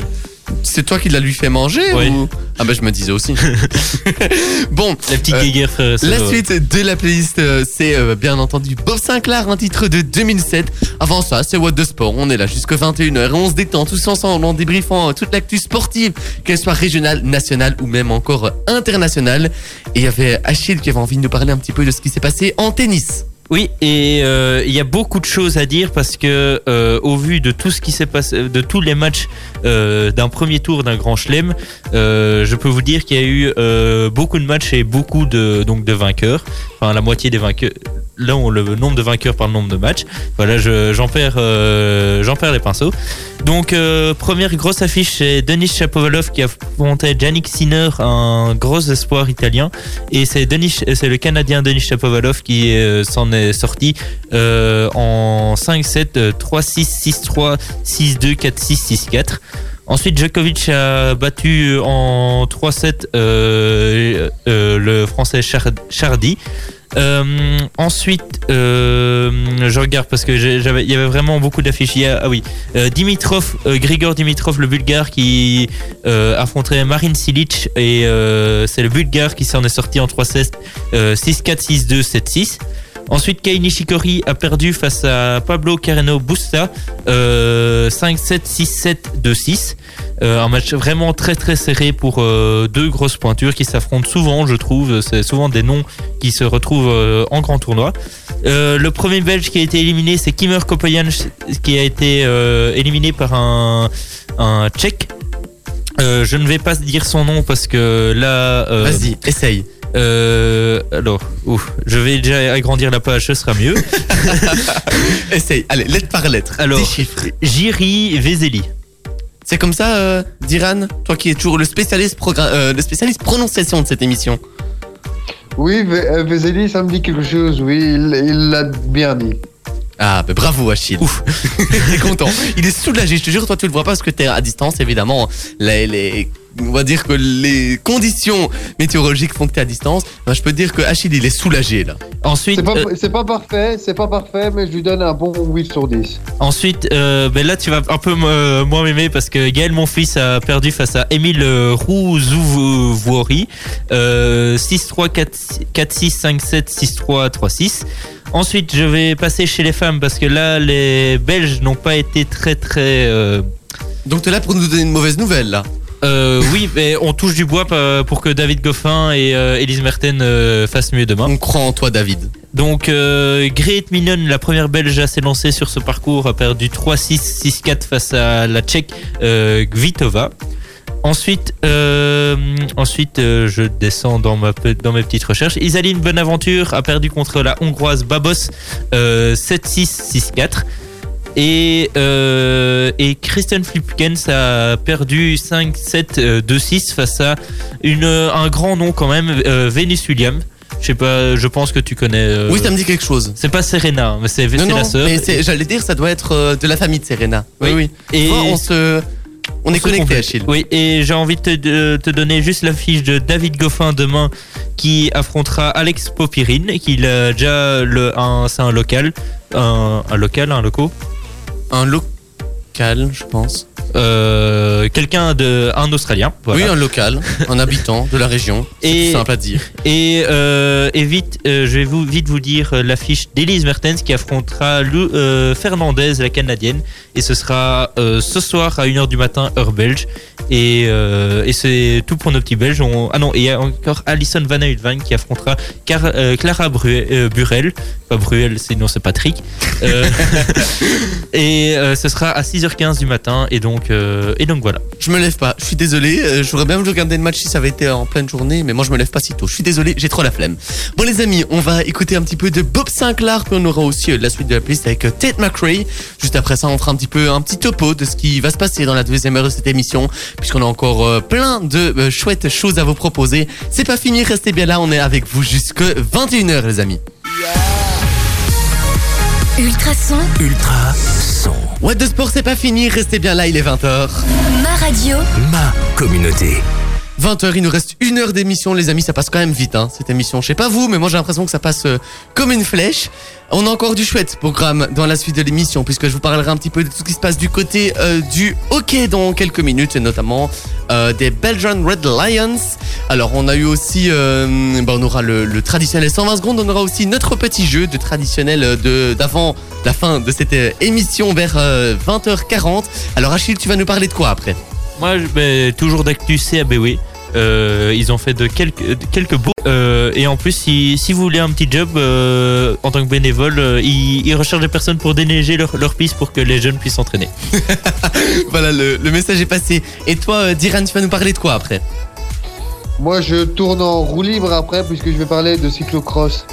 C'est toi qui l'as lui fait manger Oui. ou... Ah bah je me disais aussi. bon, la petite Euh, guéguerre frère. La suite de la playlist, euh, c'est euh, bien entendu Bob Sinclair, un titre de 2007. Avant ça, c'est What the Sport. On est là jusqu'à 21h et on se détend tous ensemble en débriefant toute l'actu sportive, qu'elle soit régionale, nationale ou même encore internationale. Et il y avait Achille qui avait envie de nous parler un petit peu de ce qui s'est passé en tennis. Oui, et euh, il y a beaucoup de choses à dire parce que euh, au vu de tout ce qui s'est passé, de tous les matchs euh, d'un premier tour d'un Grand Chelem, euh, je peux vous dire qu'il y a eu euh, beaucoup de matchs et beaucoup de donc de vainqueurs. Enfin, la moitié des vainqueurs. Là, on le nombre de vainqueurs par le nombre de matchs. Voilà, je- j'en perds, perds les pinceaux. Donc, première grosse affiche, c'est Denis Shapovalov qui affrontait Yannick Sinner, un gros espoir italien. Et c'est c'est le Canadien Denis Shapovalov qui s'en est sorti en 5-7, euh, 3-6, 6-3, 6-2, 4-6, 6-4. Ensuite, Djokovic a battu en 3-7 euh, euh, le français Char- Chardy. Euh, ensuite, je regarde parce que j'ai- j'avais, il y avait vraiment beaucoup d'affiches. Ah oui, Dimitrov, Grigor Dimitrov, le Bulgare qui affrontait Marin Silic et c'est le Bulgare qui s'en est sorti en 3-7, euh, 6-4, 6-2, 7-6. Ensuite, Kei Nishikori a perdu face à Pablo Carreno Busta euh, 5-7, 6-7, 2-6. Euh, un match vraiment très très serré pour euh, deux grosses pointures qui s'affrontent souvent, je trouve. C'est souvent des noms qui se retrouvent euh, en grand tournoi. Euh, le premier Belge qui a été éliminé, c'est Kimmer Kopoyan, qui a été éliminé par un, un Tchèque. Je ne vais pas dire son nom parce que là. Vas-y, essaye. Euh, alors, ouf, je vais déjà agrandir la page, ce sera mieux. Essaye. Allez, lettre par lettre. Alors. Jiri Vezeli. C'est comme ça, euh, Diran Toi qui es toujours le spécialiste, euh, le spécialiste prononciation de cette émission. Oui, euh, Vezeli, ça me dit quelque chose, oui, il il l'a bien dit. Ah, bah bravo Achille. Ouf. T'es content. Il est soulagé, je te jure, toi tu le vois pas parce que t'es à distance, évidemment. Les, les- on va dire que les conditions météorologiques font que t'es à distance. Ben, je peux te dire que Achille, il est soulagé là. Ensuite, C'est pas, euh, pas parfait, c'est pas parfait, mais je lui donne un bon 8 sur 10. ensuite euh, ben là, tu vas un peu euh, moins m'aimer parce que Gaël, mon fils, a perdu face à Émile Rouzouvori. Euh, 6-3, 4-6, 5-7, 6-3, 3-6. Ensuite, je vais passer chez les femmes parce que là, les Belges n'ont pas été très très. euh, Donc t'es là pour nous donner une mauvaise nouvelle là. Euh, oui, mais on touche du bois pa- pour que David Goffin et euh, Elise Merten euh, fassent mieux demain. On croit en toi, David. Donc, euh, Great Mignon, la première belge à s'élancer sur ce parcours, a perdu 3-6, 6-4 face à la tchèque euh, Kvitova. Ensuite, euh, ensuite euh, je descends dans, ma, dans mes petites recherches. Isaline Bonaventure a perdu contre la hongroise Babos euh, 7-6, 6-4. Et, euh, et Kristen Flipkens a perdu 5-7, euh, 2-6 face à une, un grand nom quand même, euh, Venus Williams. Je sais pas, je pense que tu connais. euh, Oui, ça me dit quelque chose. c'est pas Serena, mais c'est c'est Non, non, la sœur. mais j'allais dire, ça doit être euh, de la famille de Serena. Oui, Oui. oui. Et on se, on, est connecté. Achille. Oui, et j'ai envie de te, de te donner juste l'affiche de David Goffin demain qui affrontera Alex Popirine, qui a déjà le, un, c'est un local, un, un local, un loco. Un local, je pense. Euh, quelqu'un de, un Australien. Voilà. Oui, un local, un habitant de la région. Et- C'est simple à dire. Et, euh, et vite, euh, je vais vous, vite vous dire euh, l'affiche d'Elise Mertens qui affrontera Lou, euh, Fernandez, la canadienne. Et ce sera euh, ce soir à 1h du matin, heure belge. Et, euh, et c'est tout pour nos petits belges. On- ah non, et il y a encore Alison Van qui affrontera Car- euh, Clara Bru- euh, Burel. Pas Bruel, sinon c'est Patrick. Euh, et euh, ce sera à 6h15 du matin. Et donc, euh, et donc voilà. Je me lève pas. Je suis désolé. euh, J'aurais bien voulu regarder le match si ça avait été en pleine journée, mais moi je me lève pas si tôt. Je suis désolé, j'ai trop la flemme. Bon les amis, on va écouter un petit peu de Bob Sinclair, puis on aura aussi euh, la suite de la playlist avec euh, Tate McRae. Juste après ça, on fera un petit peu un petit topo de ce qui va se passer dans la deuxième heure de cette émission, puisqu'on a encore euh, plein de euh, chouettes choses à vous proposer. C'est pas fini, restez bien là. On est avec vous jusque 21h les amis. Ultrason, Ultra son. What de sport, c'est pas fini. Restez bien là, il est 20h. ma radio, Ma communauté. 20h, il nous reste une heure d'émission, les amis, ça passe quand même vite, hein, cette émission. Je sais pas vous, mais moi j'ai l'impression que ça passe euh, comme une flèche. On a encore du chouette programme dans la suite de l'émission, puisque je vous parlerai un petit peu de tout ce qui se passe du côté euh, du hockey dans quelques minutes, et notamment euh, des Belgian Red Lions. Alors on a eu aussi, bah, on aura le, traditionnel 120 secondes, on aura aussi notre petit jeu de traditionnel de d'avant la fin de cette émission vers euh, 20h40. Alors Achille, tu vas nous parler de quoi après? Moi, ben, toujours d'actu CABW. Euh, ils ont fait de quelques, de quelques beaux. Euh, et en plus, si, si vous voulez un petit job euh, en tant que bénévole, euh, ils, ils recherchent des personnes pour déneiger leur, leur piste pour que les jeunes puissent s'entraîner. Voilà, le, le message est passé. Et toi, euh, Diran, tu vas nous parler de quoi après? Moi, je tourne en roue libre après, puisque je vais parler de cyclocross.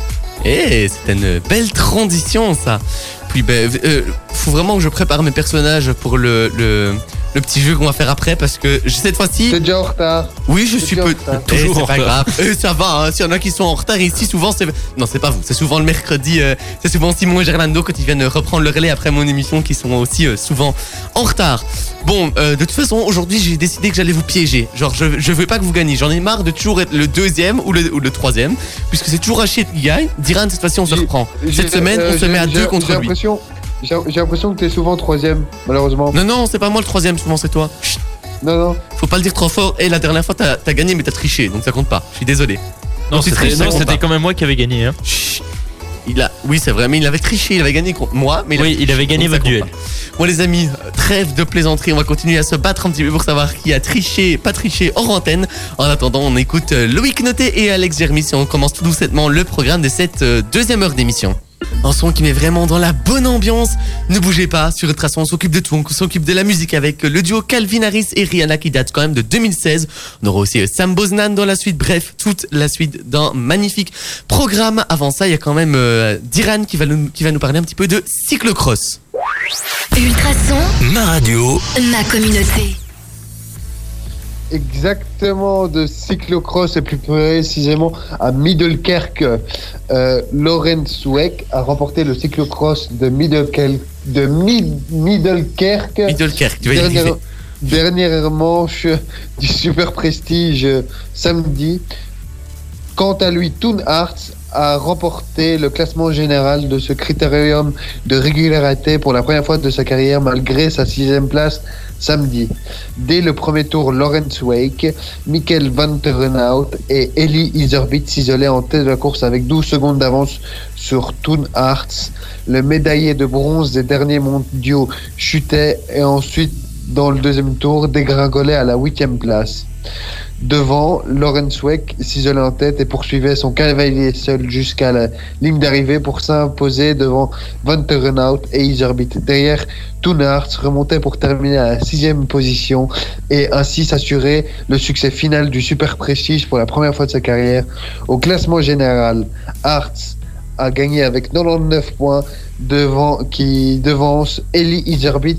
Eh, c'est une belle transition, ça. Puis, ben, euh, faut vraiment que je prépare mes personnages pour le, le, le petit jeu qu'on va faire après, parce que je- cette fois-ci, C'est déjà en retard. oui, je c'est suis peu. en retard. Eh, Toujours c'est en pas retard. grave. Euh, ça va, hein. S'il y en a qui sont en retard ici, souvent c'est. Non, c'est pas vous. C'est souvent le mercredi. euh, c'est souvent Simon et Gerlando quand ils viennent reprendre le relais après mon émission qui sont aussi euh, souvent en retard. Bon, euh, de toute façon, aujourd'hui, j'ai décidé que j'allais vous piéger. Genre, je, je veux pas que vous gagniez. J'en ai marre de toujours être le deuxième ou le, ou le troisième, puisque c'est toujours Achille qui gagne. Diran, cette fois-ci, on se reprend. Cette semaine, euh, on se met à deux contre j'ai lui. J'ai j'ai l'impression que t'es souvent troisième, malheureusement. Non, non, c'est pas moi le troisième, souvent c'est toi. Chut, Non, non. faut pas le dire trop fort. Et la dernière fois, t'as as gagné, mais t'as triché, donc ça compte pas. Je suis désolé. Non, c'était quand même moi qui avais gagné. Hein. Chut. Il a, oui, c'est vrai, mais il avait triché, il avait gagné contre moi. Mais il a Oui, il avait gagné votre duel. Bon les amis, trêve de plaisanterie, on va continuer à se battre un petit peu pour savoir qui a triché, pas triché hors antenne. En attendant, on écoute euh, Loïc Noté et Alex Germis et on commence tout doucement le programme de cette euh, deuxième heure d'émission. Un son qui met vraiment dans la bonne ambiance. Ne bougez pas, sur Ultrason on s'occupe de tout, on s'occupe de la musique avec le duo Calvin Harris et Rihanna qui date quand même de 2016. On aura aussi euh, Sam Bosnan dans la suite, bref, toute la suite d'un magnifique programme. Avant ça, il y a quand même euh, Diran qui va, nous, qui va nous parler un petit peu de cyclocross. Ultrason, Ma radio, ma communauté. Exactement, de cyclocross et plus précisément à Middelkerk. Euh, Lorenz a remporté le cyclocross de, de Mid- Middelkerk. Tu Dernière, dernière manche du Super Prestige euh, samedi. Quant à lui, Toon Arts a remporté le classement général de ce critérium de régularité pour la première fois de sa carrière malgré sa sixième place samedi. Dès le premier tour, Lawrence Wake, Michael Van Terenhout et Ellie Iserbyt s'isolaient en tête de la course avec 12 secondes d'avance sur Toon Arts. Le médaillé de bronze des derniers mondiaux chutait et ensuite, dans le deuxième tour, dégringolait à la huitième place. Devant, Lawrence Weck s'isolait en tête et poursuivait son cavalier seul jusqu'à la ligne d'arrivée pour s'imposer devant Van Terenhout et Iserbyt. Derrière, Toonarts remontait pour terminer à la sixième position et ainsi s'assurer le succès final du Super Prestige pour la première fois de sa carrière. Au classement général, Arts a gagné avec 99 points devant qui devance Eli Iserbyt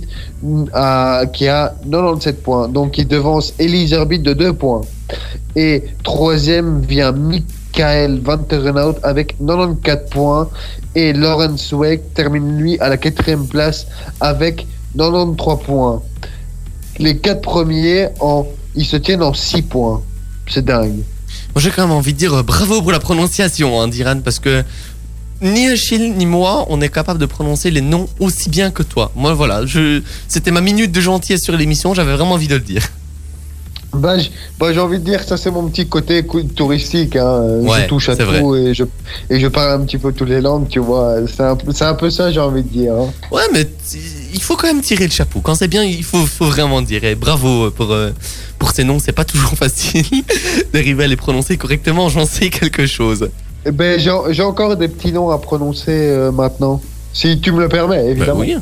à- qui a 97 points. Donc il devance Eli Iserbyt de 2 points. Et troisième vient Michael Van Terenhout avec 94 points. Et Lawrence Weck termine lui à la quatrième place avec 93 points. Les quatre premiers en ils se tiennent en 6 points. C'est dingue. Moi, j'ai quand même envie de dire euh, bravo pour la prononciation, hein, Diran, parce que ni Achille ni moi, on est capable de prononcer les noms aussi bien que toi. Moi, voilà, je, c'était ma minute de gentillesse sur l'émission, j'avais vraiment envie de le dire. Bah, bah, j'ai envie de dire, ça c'est mon petit côté touristique. Hein. Ouais, je touche à tout et je, et je parle un petit peu toutes les langues, tu vois. C'est un, peu- c'est un peu ça, j'ai envie de dire. hein. Ouais, mais il faut quand même tirer le chapeau. Quand c'est bien, il faut, faut vraiment dire. Et bravo pour, euh, pour ces noms, c'est pas toujours facile d'arriver à les prononcer correctement, j'en sais quelque chose. Eh ben, j'ai encore des petits noms à prononcer euh, maintenant. Si tu me le permets, Bah évidemment. oui,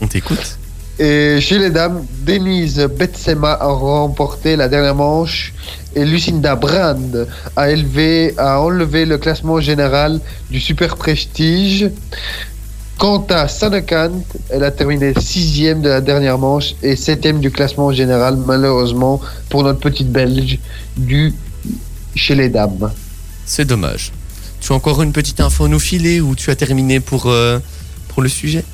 on t'écoute. Et chez les dames, Denise Betsema a remporté la dernière manche et Lucinda Brand a, élevé, a enlevé le classement général du Super Prestige. Quant à Sanakant, elle a terminé sixième de la dernière manche et septième du classement général, malheureusement, pour notre petite Belge du chez les dames. C'est dommage. Tu as encore une petite info à nous filer ou tu as terminé pour, euh, le sujet?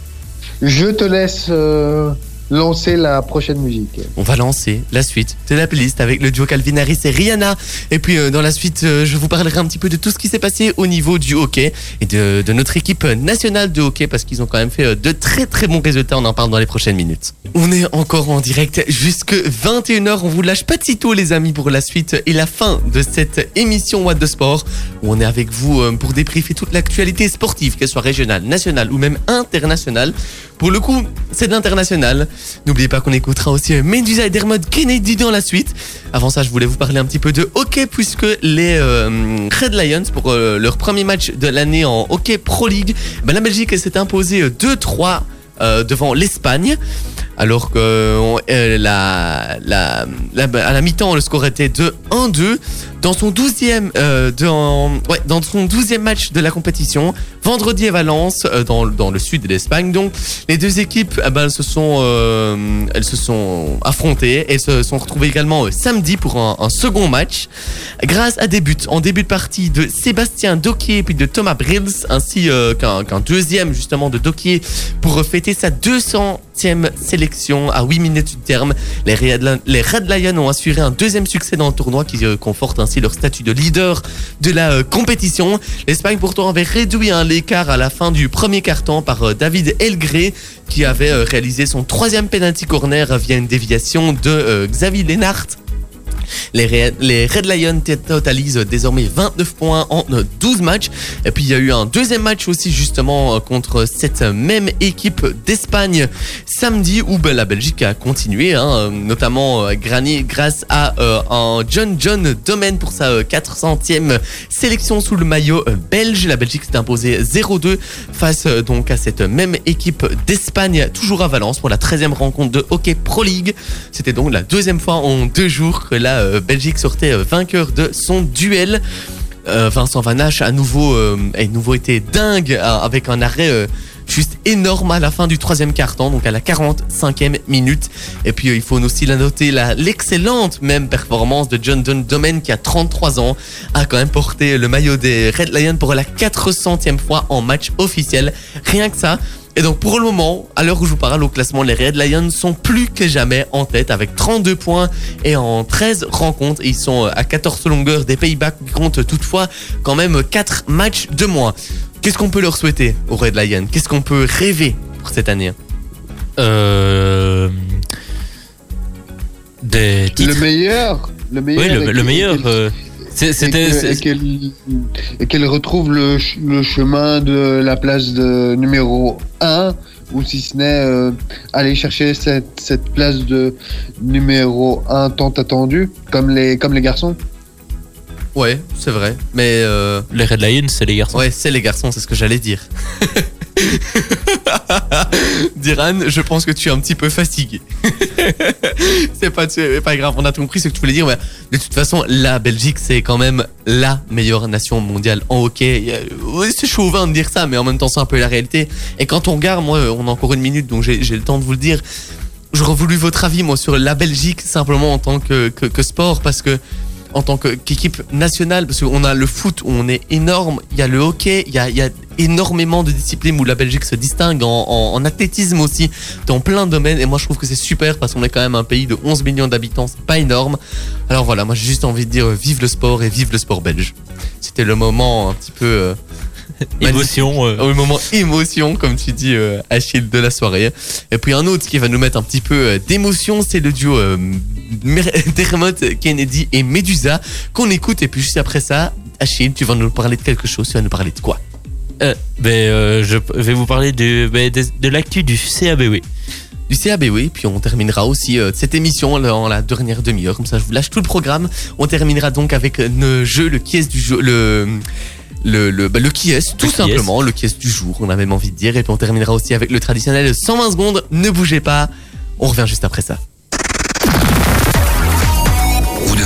Je te laisse euh, lancer la prochaine musique. On va lancer la suite de la playlist avec le duo Calvin Harris et Rihanna. Et puis euh, dans la suite, euh, je vous parlerai un petit peu de tout ce qui s'est passé au niveau du hockey et de, de notre équipe nationale de hockey parce qu'ils ont quand même fait euh, de très très bons résultats. On en parle dans les prochaines minutes. On est encore en direct jusque 21h. On vous lâche pas de sitôt les amis pour la suite et la fin de cette émission What the Sport où on est avec vous pour débriefer toute l'actualité sportive, qu'elle soit régionale, nationale ou même internationale. Pour le coup, c'est de l'international. N'oubliez pas qu'on écoutera aussi euh, Medusa et Dermot Kennedy dans la suite. Avant ça, je voulais vous parler un petit peu de hockey puisque les euh, Red Lions, pour euh, leur premier match de l'année en hockey Pro League, ben, la Belgique s'est imposée euh, 2-3 euh, devant l'Espagne. Alors que euh, la, la- à la mi-temps, le score était de 1-2. Dans son 12e, euh, dans, ouais, dans son 12e match de la compétition, vendredi à Valence, euh, dans, dans le sud de l'Espagne. Donc, les deux équipes, eh ben, elles se sont, elles se sont affrontées et se sont retrouvées également samedi pour un, second match. Grâce à des buts en début de partie de Sébastien Doquier puis de Thomas Brills, ainsi qu'un qu'un deuxième justement de Doquier pour fêter sa 200e sélection à 8 minutes du terme. Les Red, Lions ont assuré un deuxième succès dans le tournoi qui euh, conforte ainsi leur statut de leader de la euh, compétition. L'Espagne pourtant avait réduit un l'écart à la fin du premier quart-temps par euh, David Elgré qui avait réalisé son troisième penalty corner via une déviation de Xavier Lennart. Les, Red- Lions totalisent désormais 29 points en euh, 12 matchs. Et puis il y a eu un deuxième match aussi justement euh, contre cette même équipe d'Espagne samedi où ben, la Belgique a continué, hein, euh, notamment euh, grâce à euh, un John John Domen pour sa euh, 400e sélection sous le maillot euh, belge. La Belgique s'est imposée 0-2 face euh, donc à cette même équipe d'Espagne, toujours à Valence pour la 13e rencontre de Hockey Pro League. C'était donc la deuxième fois en deux jours la euh, Belgique sortait euh, vainqueur de son duel. Euh, Vincent Van à nouveau, a nouveau été dingue avec un arrêt juste énorme à la fin du troisième quart-temps, donc à la 45e minute. Et puis il faut aussi la noter l'excellente même performance de John Don Domen qui a 33 ans, a quand même porté le maillot des Red Lions pour la 400e fois en match officiel. Rien que ça. Et donc pour le moment, à l'heure où je vous parle au classement, les Red Lions sont plus que jamais en tête avec 32 points et en 13 rencontres. Ils sont euh, à 14 longueurs des Pays-Bas qui comptent toutefois quand même 4 matchs de moins. Qu'est-ce qu'on peut leur souhaiter aux Red Lions? Qu'est-ce qu'on peut rêver pour cette année? Euh, des Le titres. meilleur, le meilleur. Oui, le, le meilleur. euh, C'était. et qu'elle et qu'elle retrouve le, ch- le chemin de la place de numéro 1 ou si ce n'est euh, aller chercher cette, cette place de numéro 1 tant attendue comme les, comme les garçons. Ouais, c'est vrai. Mais euh, Les Red Lions, c'est les garçons. ouais, c'est les garçons, c'est ce que j'allais dire. Diran, je pense que tu es un petit peu fatigué. c'est pas, grave, on a tout compris ce que tu voulais dire. Mais de toute façon, la Belgique, c'est quand même la meilleure nation mondiale en hockey. C'est chauvin de dire ça, mais en même temps, c'est un peu la réalité. Et quand on regarde, moi, on a encore une minute, donc j'ai j'ai le temps de vous le dire. J'aurais voulu votre avis, moi, sur la Belgique, simplement en tant que, que, que sport, parce que en tant qu'équipe nationale, parce qu'on a le foot où on est énorme, il y a le hockey, il y a, il y a énormément de disciplines où la Belgique se distingue en, en- en athlétisme aussi, dans plein de domaines, et moi je trouve que c'est super parce qu'on est quand même un pays de 11 millions d'habitants, c'est pas énorme. Alors voilà, moi j'ai juste envie de dire vive le sport et vive le sport belge. C'était le moment un petit peu... euh, Émotion. euh, au moment émotion, comme tu dis, euh, Achille, de la soirée. Et puis un autre qui va nous mettre un petit peu euh, d'émotion, c'est le duo Dermot Kennedy et Medusa qu'on écoute. Et puis juste après ça, Achille, tu vas nous parler de quelque chose. Tu vas nous parler de quoi? Euh, ben, euh, je vais vous parler de, ben, de, de l'actu du CABW. Du CAB, oui. Puis on terminera aussi euh, cette émission dans la dernière demi-heure. Comme ça, je vous lâche tout le programme. On terminera donc avec le jeu, le qui est du jeu, le le, le, bah, le qui est, tout qui est. simplement, le qui est du jour, on a même envie de dire. Et puis on terminera aussi avec le traditionnel 120 secondes. Ne bougez pas. On revient juste après ça.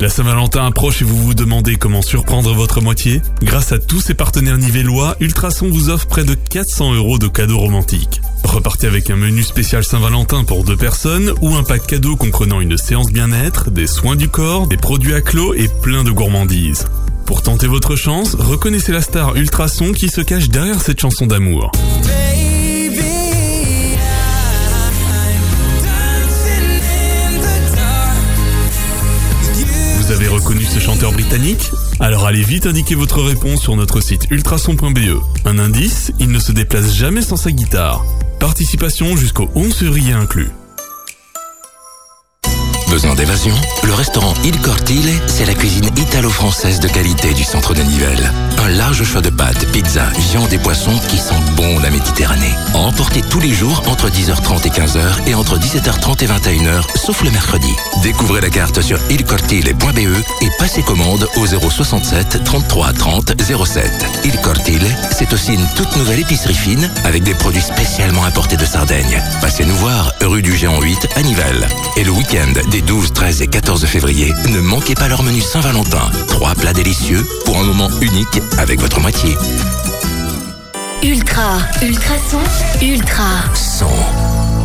La Saint-Valentin approche et vous vous demandez comment surprendre votre moitié Grâce à tous ses partenaires nivellois, Ultrason vous offre près de 400 euros de cadeaux romantiques. Repartez avec un menu spécial Saint-Valentin pour deux personnes ou un pack cadeau comprenant une séance bien-être, des soins du corps, des produits à clos et plein de gourmandises. Pour tenter votre chance, reconnaissez la star Ultrason qui se cache derrière cette chanson d'amour. Reconnu ce chanteur britannique Alors allez vite indiquer votre réponse sur notre site ultrason.be. Un indice, il ne se déplace jamais sans sa guitare. Participation jusqu'au 11 février inclus. D'évasion Le restaurant Il Cortile, c'est la cuisine italo-française de qualité du centre de Nivelles. Un large choix de pâtes, pizzas, viandes et poissons qui sentent bon la Méditerranée. Emportez tous les jours entre 10h30 et 15h et entre 17h30 et 21h, sauf le mercredi. Découvrez la carte sur ilcortile.be et passez commande au 067 33 30 07. Il Cortile, c'est aussi une toute nouvelle épicerie fine avec des produits spécialement importés de Sardaigne. Passez nous voir, rue du Géant 8 à Nivelles. Et le week-end des 12, 13 et 14 février, ne manquez pas leur menu Saint-Valentin. Trois plats délicieux pour un moment unique avec votre moitié. Ultra, ultra son, ultra. Son.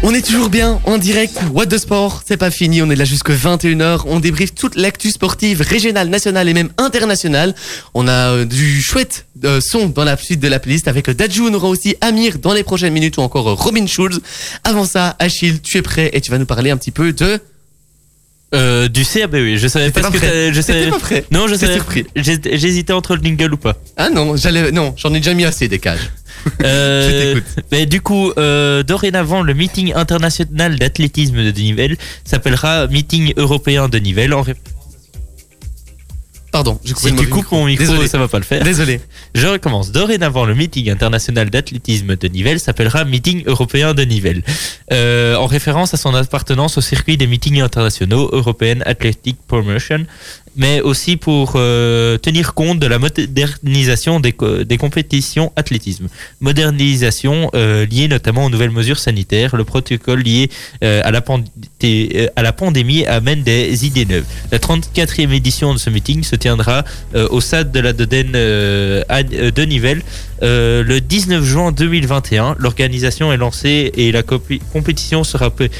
On est toujours bien en direct. What the Sport, c'est pas fini. On est là jusque 21h. On débriefe toute l'actu sportive régionale, nationale et même internationale. On a euh, du chouette euh, son dans la suite de la playlist avec Dajou. On aura aussi Amir dans les prochaines minutes ou encore euh, Robin Schulz. Avant ça, Achille, tu es prêt et tu vas nous parler un petit peu de... Euh, du CAB, oui. Je savais pas, pas ce que prêt. je savais. pas prêt. Non, je savais. surpris. J'ai- J'hésitais entre le jingle ou pas. Ah non, j'allais, non, j'en ai déjà mis assez des cages. Euh, Je mais du coup, euh, dorénavant, le meeting international d'athlétisme de Nivelles s'appellera Meeting européen de Nivelles. En ré- Pardon, j'ai coupé Si le tu coupes mon micro, Désolé. ça va pas le faire. Désolé. Je recommence. Dorénavant, le meeting international d'athlétisme de Nivelles s'appellera Meeting européen de Nivelles, euh, en référence à son appartenance au circuit des meetings internationaux European Athletic Promotion, mais aussi pour euh, tenir compte de la modernisation des, des compétitions athlétisme. Modernisation euh, liée notamment aux nouvelles mesures sanitaires. Le protocole lié euh, à, la euh, pandémie amène des idées neuves. La 34e édition de ce meeting se tiendra euh, au stade de la Dodène euh, de Nivelles le 19 juin 2021. L'organisation est lancée et la compétition sera pré-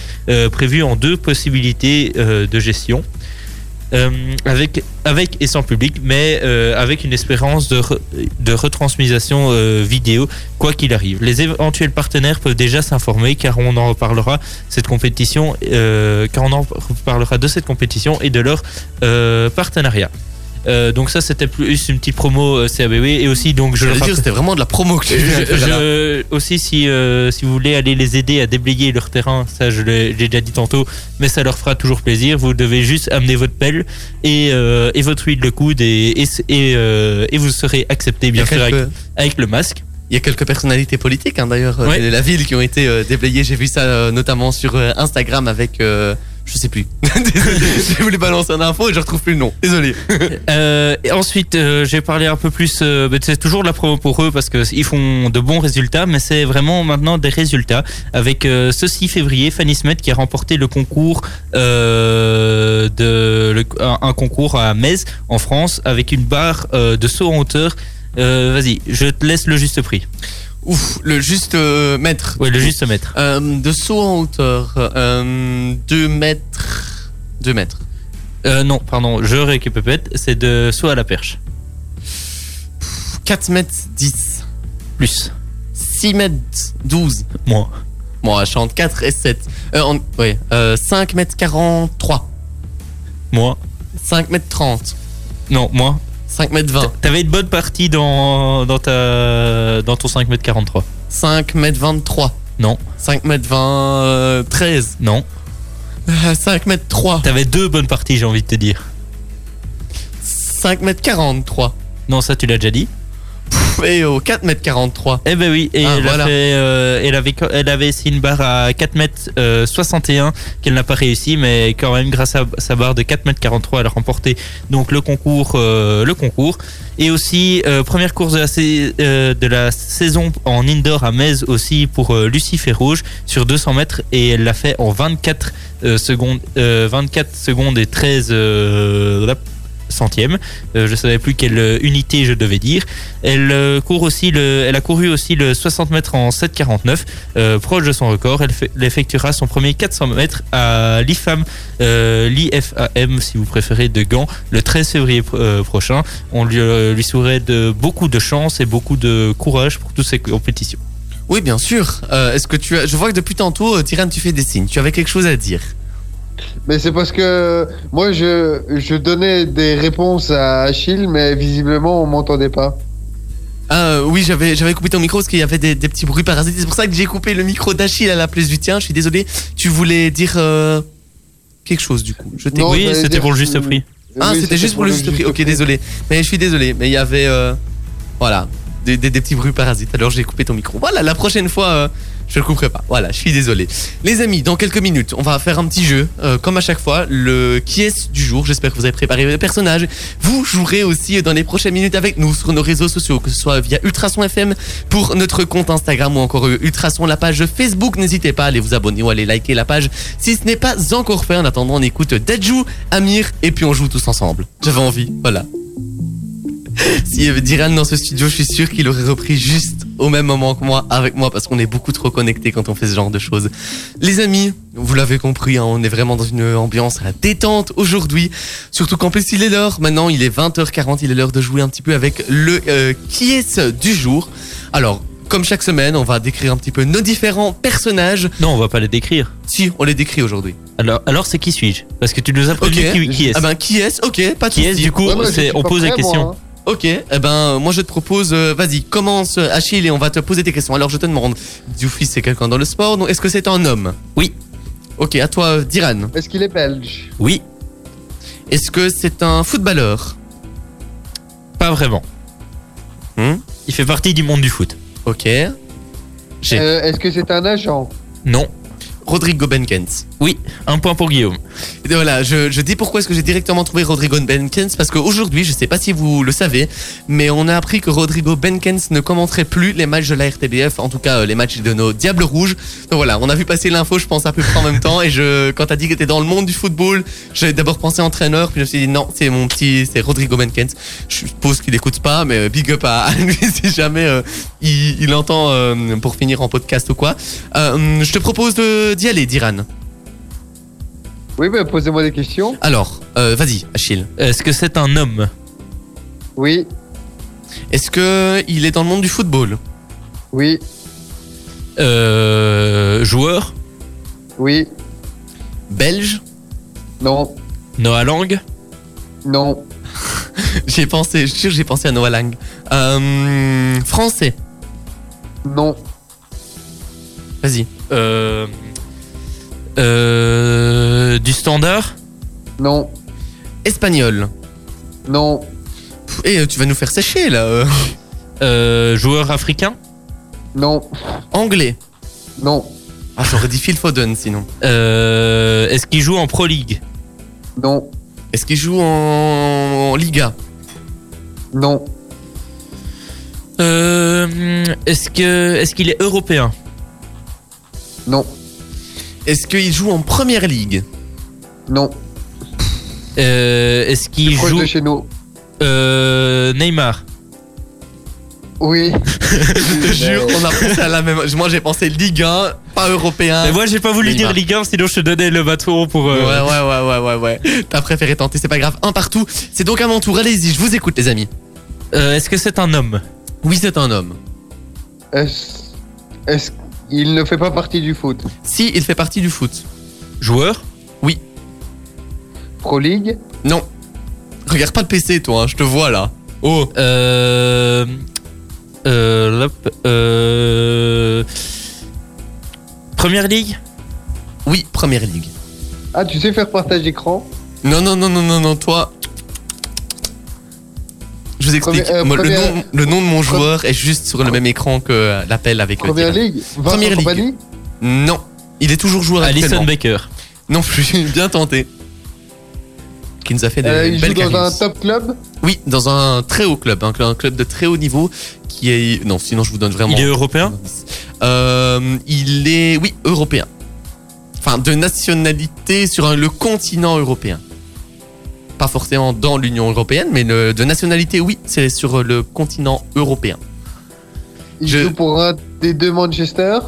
prévue en deux possibilités de gestion. Euh, avec, avec et sans public, mais euh, avec une espérance de, re- de retransmission euh, vidéo, quoi qu'il arrive. Les éventuels partenaires peuvent déjà s'informer car on en reparlera cette compétition, car on en reparlera de cette compétition et de leur partenariat. Euh, donc ça c'était plus une petite promo euh, CABW et aussi donc je Je le dire, c'était vraiment de la promo que tu je- je- aussi si euh, si vous voulez aller les aider à déblayer leur terrain, ça je l'ai déjà dit tantôt, mais ça leur fera toujours plaisir. Vous devez juste amener votre pelle et, euh, et votre huile de coude et et, et, et vous serez accepté bien sûr avec, le masque. Il y a quelques personnalités politiques hein, d'ailleurs Ouais. de la ville qui ont été euh, déblayées. J'ai vu ça euh, notamment sur euh, Instagram avec je sais plus. Désolé, j'ai voulu balancer un info et je retrouve plus le nom. Désolé. Euh, ensuite, euh, j'ai parlé un peu plus. euh, c'est toujours de la promo pour eux parce que ils font de bons résultats, mais c'est vraiment maintenant des résultats. Avec ce 6 février, Fanny Smet qui a remporté le concours de un, concours à Metz en France avec une barre de saut en hauteur. Vas-y, je te laisse le juste prix. Ouf, le juste euh, mètre. Ouais, le juste mètre. Euh, de saut en hauteur, euh, 2 mètres. 2 mètres. Euh, non, pardon, je récupère. C'est de saut à la perche. 4 mètres 10. Plus. 6 mètres 12. Moins. Moi, je chante 4 et 7. Euh, en- ouais, euh, 5 mètres 43. Moins. 5 mètres 30. Non, moins. 5 mètres 20. T'avais une bonne partie dans, dans, ta, dans ton 5 mètres 43. 5 mètres 23. Non. 5 mètres 20, euh, 13. Non. Euh, 5 mètres 3. T'avais deux bonnes parties, j'ai envie de te dire. 5 mètres 43. Non, ça tu l'as déjà dit. Et au 4 mètres 43. Eh ben oui, et Ah, elle, a voilà. fait, euh, elle, avait, elle avait essayé une barre à 4 mètres euh, 61 qu'elle n'a pas réussi, mais quand même grâce à sa barre de 4 mètres 43, elle a remporté donc le concours, euh, le concours. Et aussi euh, première course de la, sais- de la saison en indoor à Metz aussi pour Lucie Ferrouge sur 200 mètres et elle l'a fait en 24 euh, secondes, euh, 24 secondes et 13 hop, centièmes. Euh, je savais plus quelle euh, unité je devais dire. Elle euh, court aussi le, elle a couru aussi le 60 mètres en 7,49, euh, proche de son record. Elle, effectuera son premier 400 mètres à l'IFAM, l'IFAM si vous préférez, de Gand, le 13 février pro- prochain. On lui, lui souhaite de beaucoup de chance et beaucoup de courage pour toutes ces compétitions. Oui, bien sûr. Est-ce que tu as... Je vois que depuis tantôt, Tyrone, tu fais des signes. Tu avais quelque chose à dire. Mais c'est parce que moi, je, je donnais des réponses à Achille, mais visiblement, on m'entendait pas. Ah oui, j'avais j'avais coupé ton micro parce qu'il y avait des, des petits bruits parasites. C'est pour ça que j'ai coupé le micro d'Achille à la place du tien. Je suis désolé. Tu voulais dire euh, quelque chose du coup. Je t'ai- Non, oui, c'était dire pour le juste prix. Ah, Oui, c'était juste pour le juste prix. Ok, désolé. Mais je suis désolé. Mais il y avait. euh, voilà. Des, des- des petits bruits parasites. Alors j'ai coupé ton micro. Voilà, la prochaine fois, euh, je le couperai pas. Voilà, je suis désolé. Les amis, dans quelques minutes, on va faire un petit jeu. euh, comme à chaque fois, le qui est du jour. J'espère que vous avez préparé les personnages. Vous jouerez aussi dans les prochaines minutes avec nous sur nos réseaux sociaux, que ce soit via Ultrason FM pour notre compte Instagram ou encore euh, Ultrason, la page Facebook. N'hésitez pas à aller vous abonner ou à aller liker la page si ce n'est pas encore fait. En attendant, on écoute Dajou, Amir et puis on joue tous ensemble. J'avais envie, voilà. S'il y avait Diran dans ce studio, je suis sûr qu'il aurait repris juste au même moment que moi, avec moi, parce qu'on est beaucoup trop connectés quand on fait ce genre de choses. Les amis, vous l'avez compris, hein, on est vraiment dans une ambiance à la détente aujourd'hui. Surtout qu'en plus, il est l'heure. Maintenant, il est 20h40, il est l'heure de jouer un petit peu avec le euh, qui est du jour. Alors, comme chaque semaine, on va décrire un petit peu nos différents personnages. Non, on va pas les décrire. Si, on les décrit aujourd'hui. Alors, alors c'est qui suis-je? Parce que tu nous as prévenu qui, qui est. Ah ben, qui est Ok, pas de qui est du coup Ouais, On pose la moi, question. hein. Ok, eh ben moi je te propose, euh, vas-y, commence euh, Achille et on va te poser tes questions. Alors je te demande, Dioufis c'est quelqu'un dans le sport, donc est-ce que c'est un homme? Oui. Ok, à toi Diran. Est-ce qu'il est belge? Oui, Est-ce que c'est un footballeur? Pas vraiment. Hmm? Il fait partie du monde du foot. Ok. J'ai Euh, Est-ce que c'est un agent? Non. Rodrigo Benkens. Oui, un point pour Guillaume. Et voilà, je, je dis pourquoi est-ce que j'ai directement trouvé Rodrigo Benkens parce qu'aujourd'hui, je sais pas si vous le savez, mais on a appris que Rodrigo Benkens ne commenterait plus les matchs de la RTBF, en tout cas euh, les matchs de nos Diables Rouges. Donc voilà, on a vu passer l'info, je pense à peu près en même temps, et je, quand t'as dit que t'étais dans le monde du football, j'avais d'abord pensé entraîneur, puis je me suis dit non, c'est mon petit, c'est Rodrigo Benkens. Je suppose qu'il écoute pas, mais euh, big up à, à lui si jamais euh, il, il entend euh, pour finir en podcast ou quoi. Euh, je te propose de- d'y aller, Diran. Oui, mais posez-moi des questions. Alors, euh, vas-y, Achille. Est-ce que c'est un homme? Oui, Est-ce que il est dans le monde du football? Oui, euh, Joueur? Oui, Belge? Non, Noah Lang? Non, J'ai pensé, je suis sûr que j'ai pensé à Noah Lang. Euh, français, non, vas-y. euh, euh, Du standard non, Espagnol. non, Et tu vas nous faire sécher là. euh. Joueur africain non, Anglais. non, Ah, j'aurais dit Phil Foden sinon. euh, Est-ce qu'il joue en Pro League non, Est-ce qu'il joue en, en Liga non, euh, Est-ce que est-ce qu'il est européen non, Est-ce qu'il joue en Première Ligue non. Euh, Est-ce qu'il Proche joue de chez nous. euh, Neymar Oui, Je te jure, on a pensé à la même. Moi j'ai pensé Ligue 1, pas européen. Mais moi j'ai pas voulu Neymar. dire Ligue 1 sinon je te donnais le bâton pour. euh, Ouais, ouais, ouais, ouais, ouais, ouais. T'as préféré tenter, c'est pas grave. Un partout. C'est donc à mon tour. Allez-y, je vous écoute, les amis. euh, Est-ce que c'est un homme? Oui, c'est un homme. est-ce est-ce qu'il ne fait pas partie du foot Si, il fait partie du foot. Joueur? Pro League? Non. Regarde pas le PC, toi, hein, je te vois là. Oh. Euh, euh, euh, Première Ligue? Oui, Première Ligue. Ah, tu sais faire partage d'écran Non, non, non, non, non, non, toi. Je vous explique. Euh, Moi, le, nom, le nom de mon joueur est juste sur le même écran que euh, l'appel avec euh, Première Dylan. Ligue Vincent Première Ligue. Kompany Non. Il est toujours joueur Alison. Baker. Non plus, bien tenté. Qui nous a fait des Euh, Il belles joue dans un top club Oui, dans un très haut club, un, cl- un club de très haut niveau qui est. Non, sinon je vous donne vraiment. Il est européen? Euh, il est, oui, européen. Enfin, de nationalité sur un- le continent européen. Pas forcément dans l'Union européenne, mais le- de nationalité, oui, c'est sur le continent européen. Il Je- joue pour un des deux Manchester?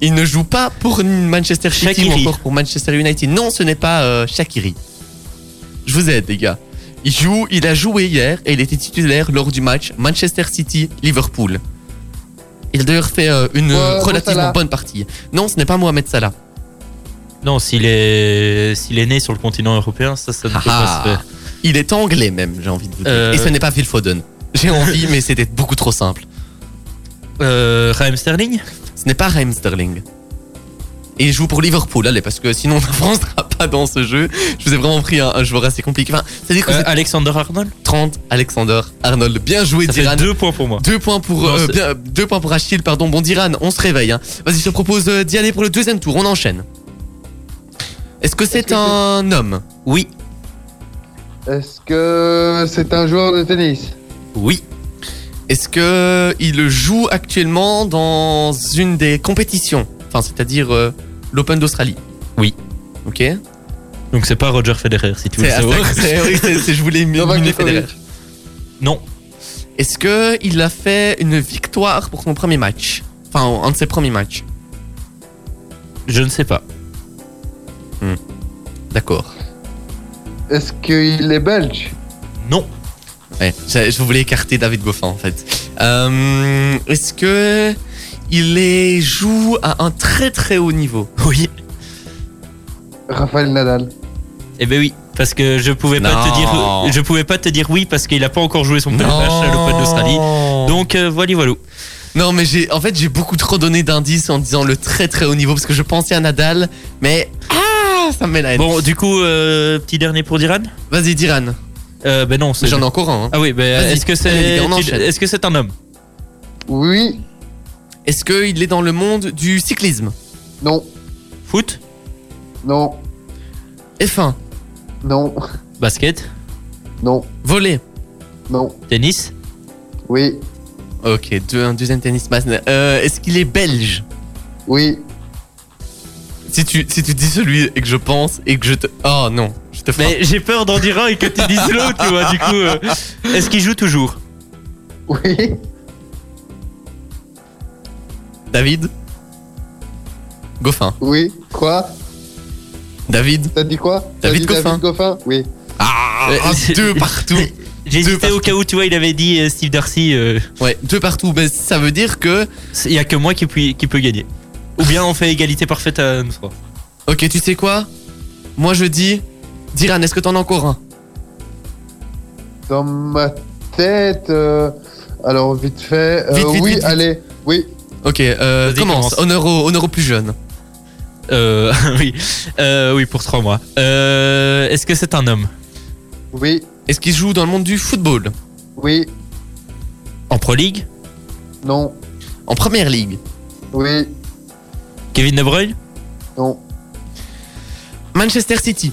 Il ne joue pas pour Manchester City Shaqiri. ou encore pour Manchester United. Non, ce n'est pas euh, Shakiri. Je vous aide, les gars. Il joue, il a joué hier et il était titulaire lors du match Manchester City-Liverpool. Il a d'ailleurs fait euh, une Ouais, relativement bonne partie. Non, ce n'est pas Mohamed Salah. Non, s'il est s'il est né sur le continent européen, ça, ça ne peut pas Ah, se faire. il est anglais même, j'ai envie de vous dire. Euh. Et ce n'est pas Phil Foden. J'ai envie, mais c'était beaucoup trop simple. Euh, Raheem Sterling? Ce n'est pas Raheem Sterling. Et il joue pour Liverpool, allez, parce que sinon France sera pas pas dans ce jeu. Je vous ai vraiment pris un, un joueur assez compliqué. Enfin, c'est-à-dire que Euh, Alexander Arnold? 30 Alexander Arnold. Bien joué, Ça fait Diran. deux points pour moi. Deux points pour Non, euh, bien- deux points pour Achille, pardon. Bon Diran, on se réveille. Hein. Vas-y, je te propose euh, d'y aller pour le deuxième tour. On enchaîne. Est-ce que c'est que un homme Oui. Est-ce que c'est un joueur de tennis Oui. Est-ce que il joue actuellement dans une des compétitions Enfin, c'est-à-dire euh, l'Open d'Australie. Oui. Ok. Donc c'est pas Roger Federer si tu veux C'est, le savoir. c'est- c'est- oui, c'est- c'est- je voulais Djokovic. Federer. Non. Est-ce que il a fait une victoire pour son premier match? Enfin, un de ses premiers matchs? Je ne sais pas. D'accord. Est-ce qu'il est belge? Non. Ouais, je, je voulais écarter David Goffin en fait. Euh, Est-ce que il est, joue à un très très haut niveau? Oui. Raphaël Nadal. Eh ben oui. Parce que je pouvais pas te dire, je pouvais pas te dire oui parce qu'il a pas encore joué son premier match à l'Open d'Australie. Donc euh, voilà, voilà. Non, mais j'ai, en fait, j'ai beaucoup trop donné d'indices en disant le très très haut niveau parce que je pensais à Nadal, mais ah, ça me met la haine. Bon, du coup, euh, petit dernier pour Diran. Vas-y, Diran. Euh, ben non, c'est. J'en ai encore un. hein. Ah oui, ben Vas-y. est-ce que Allez, les c'est, gars, on tu- enchaîne. est-ce que c'est un homme Oui. Est-ce qu'il est dans le monde du cyclisme Non. Foot, Non. F1, Non. basket, Non. volley. Non. tennis. Oui. Ok, deux, un deuxième tennis. Euh, Est-ce qu'il est belge Oui. Si tu, si tu dis celui et que je pense et que je te. Oh non, je te frappe. Mais j'ai peur d'en dire un et que tu dises l'autre, tu vois. Du coup, euh, est-ce qu'il joue toujours? Oui. David? Goffin. Oui. Quoi? David T'as dit quoi? T'as David dit Goffin. David Goffin Oui. Ah, Euh, c'est- deux partout. J'hésitais partout. au cas où, tu vois, il avait dit euh, Steve Darcy. euh, Ouais, deux partout. Mais ça veut dire que. Il y a que moi qui, puis- qui peut gagner. Ou bien on fait égalité parfaite à nous trois. Ok, tu sais quoi? Moi je dis. Diran, est-ce que t'en as encore un? Dans ma tête. euh, Alors, vite fait. euh, Vite, vite, oui, vite, vite. allez. Oui. Ok, euh, Vas-y, commence. commence. Honneur au, honneur au plus jeune. Euh, oui, euh, oui, pour trois mois. Euh, Est-ce que c'est un homme? Oui. Est-ce qu'il joue dans le monde du football? Oui. en Pro League? Non. En première ligue Oui. Kevin De Bruyne Non. Manchester City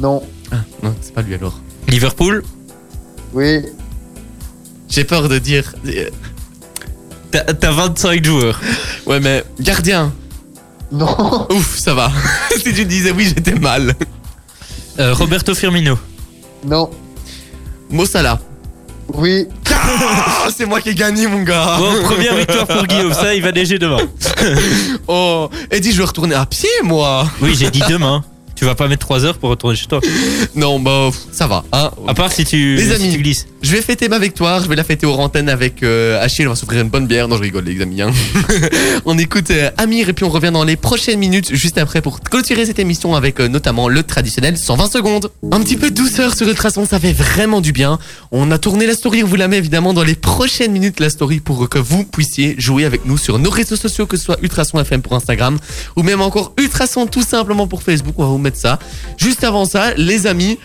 Non. Ah, non, c'est pas lui alors. Liverpool Oui. J'ai peur de dire. T'as t'as 25 joueurs. Ouais, mais gardien. Non. Ouf, ça va. si tu disais oui, j'étais mal. Euh, Roberto Firmino. Non. Mossala. Oui. Ah, c'est moi qui ai gagné, mon gars. Bon, première victoire pour Guillaume, ça il va neiger demain. Oh, Eddie, je vais retourner à pied, moi. Oui, j'ai dit demain. Tu vas pas mettre 3 heures pour retourner chez toi? Non, bah, ça va. Hein. À part si tu, Les si amis. tu glisses. Je vais fêter ma victoire, je vais la fêter aux antennes avec euh, Achille, on va s'offrir une bonne bière. Non, je rigole, les amis. hein. on écoute euh, Amir et puis on revient dans les prochaines minutes, juste après, pour clôturer cette émission avec euh, notamment le traditionnel 120 secondes. Un petit peu de douceur sur Ultrason, ça fait vraiment du bien. On a tourné la story, on vous la met évidemment dans les prochaines minutes, la story, pour que vous puissiez jouer avec nous sur nos réseaux sociaux, que ce soit Ultrason FM pour Instagram, ou même encore Ultrason tout simplement pour Facebook, on va vous mettre ça. Juste avant ça, les amis,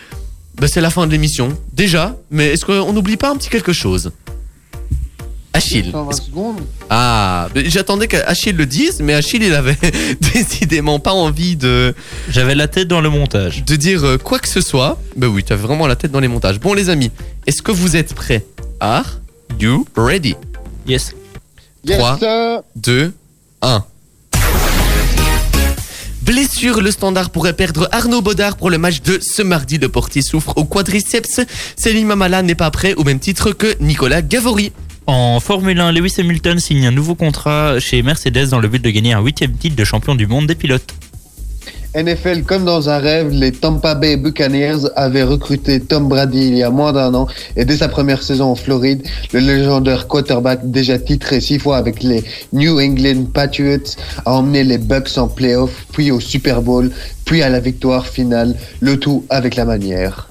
bah, c'est la fin de l'émission, déjà, mais est-ce qu'on n'oublie pas un petit quelque chose? Achille. 120 secondes. Ah, j'attendais qu'Achille le dise, mais Achille, il avait décidément pas envie de, J'avais la tête dans le montage. de dire euh, quoi que ce soit. Bah oui, t'as vraiment la tête dans les montages. Bon, les amis, est-ce que vous êtes prêts? Are you ready? Yes. Yes, Trois. sir. 2, 1. Blessure, le standard pourrait perdre Arnaud Baudard pour le match de ce mardi. Le portier souffre au quadriceps. Selim Amala n'est pas prêt au même titre que Nicolas Gavori. En Formule 1, Lewis Hamilton signe un nouveau contrat chez Mercedes dans le but de gagner un huitième titre de champion du monde des pilotes. NFL, comme dans un rêve, les Tampa Bay Buccaneers avaient recruté Tom Brady il y a moins d'un an et dès sa première saison en Floride, le légendaire quarterback déjà titré six fois avec les New England Patriots a emmené les Bucks en playoff, puis au Super Bowl, puis à la victoire finale, le tout avec la manière.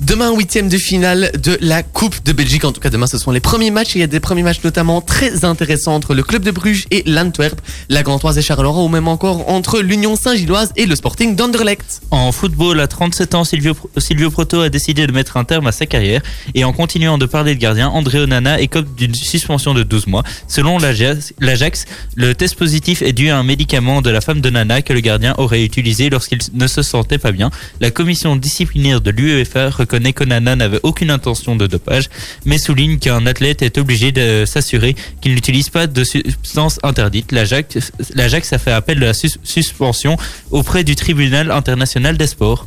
Demain, huitième de finale de la Coupe de Belgique. En tout cas, demain, ce sont les premiers matchs. Il y a des premiers matchs notamment très intéressants entre le club de Bruges et l'Antwerp, la Gantoise et Charleroi, ou même encore entre l'Union Saint-Gilloise et le Sporting d'Anderlecht. En football, à 37 ans, Silvio, Silvio Proto a décidé de mettre un terme à sa carrière et en continuant de parler de gardien, André Onana écope d'une suspension de 12 mois. Selon l'Ajax, le test positif est dû à un médicament de la femme de Nana que le gardien aurait utilisé lorsqu'il ne se sentait pas bien. La commission disciplinaire de l'UEFA reconnaît qu'Onana n'avait aucune intention de dopage, mais souligne qu'un athlète est obligé de s'assurer qu'il n'utilise pas de substances interdites. L'Ajax l'Ajax a fait appel de la sus- suspension auprès du tribunal international des sports.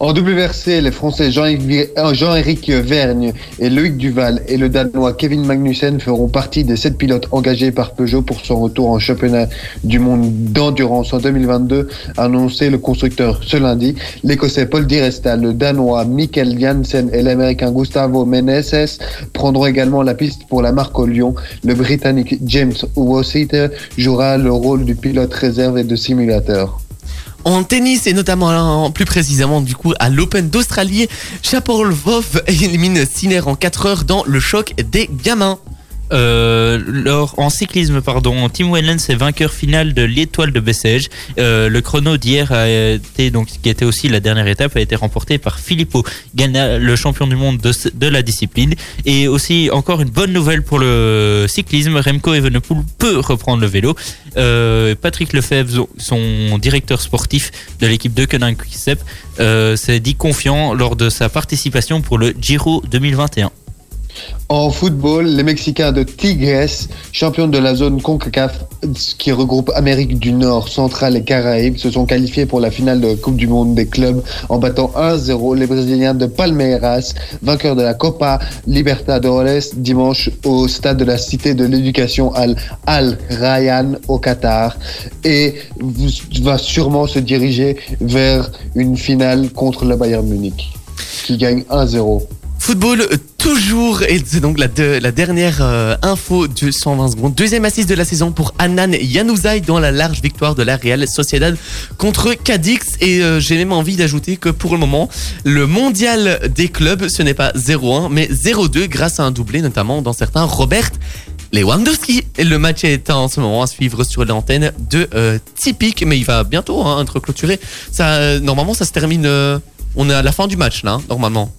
En WRC, les Français Jean-Éric euh, Jean-Éric Vergne et Loïc Duval et le Danois Kevin Magnussen feront partie des sept pilotes engagés par Peugeot pour son retour en championnat du monde d'endurance en 2022, a annoncé le constructeur ce lundi. L'Écossais Paul Di Resta, le Danois Mikkel Janssen et l'Américain Gustavo Meneses prendront également la piste pour la marque au Lyon. Le Britannique James Wositer jouera le rôle du pilote réserve et de simulateur. En tennis et notamment plus précisément du coup à l'Open d'Australie, Chapovalov élimine Sinner en 4 heures dans le choc des gamins. Euh, en cyclisme, pardon, Tim Wellens est vainqueur final de l'étoile de Bessèges. Euh, le chrono d'hier a été donc qui était aussi la dernière étape a été remporté par Filippo Ganna, le champion du monde de, la discipline. Et aussi encore une bonne nouvelle pour le cyclisme, Remco Evenepoel peut reprendre le vélo. Euh, Patrick Lefebvre, son directeur sportif de l'équipe de Koenig Quickstep, euh, s'est dit confiant lors de sa participation pour le Giro 2021. En football, les Mexicains de Tigres, champions de la zone CONCACAF qui regroupe Amérique du Nord, Centrale et Caraïbes, se sont qualifiés pour la finale de la Coupe du Monde des clubs en battant 1-0 les Brésiliens de Palmeiras, vainqueurs de la Copa Libertadores dimanche au stade de la Cité de l'Éducation Al, Al Rayyan au Qatar et va sûrement se diriger vers une finale contre le Bayern Munich qui gagne 1-0. Football euh, toujours et c'est donc la, de- la dernière euh, info de 120 secondes. Deuxième assise de la saison pour Anan Yanouzaï dans la large victoire de la Real Sociedad contre Cadix et euh, j'ai même envie d'ajouter que pour le moment le mondial des clubs ce n'est pas 0-1 mais 0-2 grâce à un doublé notamment dans certains Robert Lewandowski. Le match est en ce moment à suivre sur l'antenne de Typique mais il va bientôt hein, être clôturé. Normalement ça se termine, on est à la fin du match là hein, normalement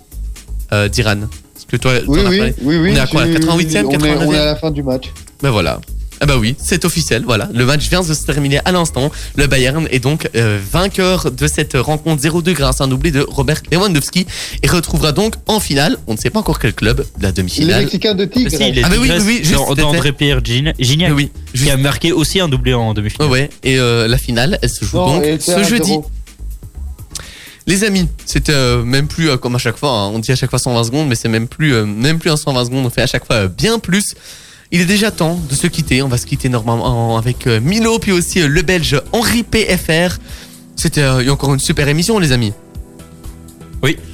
euh, d'Iran. Parce que toi, Oui, oui, oui, oui. On est à quoi, j'ai- 88e, on est- On est 89e? à la fin du match. Ben voilà. Ah bah oui, c'est officiel, voilà. Le match vient de se terminer à l'instant. Le Bayern est donc euh, vainqueur de cette rencontre 0-2 grâce à un doublé de Robert Lewandowski et retrouvera donc en finale, on ne sait pas encore quel club, la Les demi-finale. Mexicains de Tigre. Si, il est Ah, mais oui, oui, oui, juste, d'An- c'était- d'André-Pierre Gign- Gignac, oui, qui juste- a marqué aussi un doublé en demi-finale. ouais. Et euh, la finale, elle se joue Non, donc ce 1-0. jeudi. Les amis, c'était euh, même plus euh, comme à chaque fois. hein. On dit à chaque fois 120 secondes, mais c'est même plus, euh, même plus un 120 secondes. On fait à chaque fois euh, bien plus. Il est déjà temps de se quitter. On va se quitter normalement avec euh, Milo, puis aussi euh, le Belge Henri PFR. C'était euh, encore une super émission, les amis.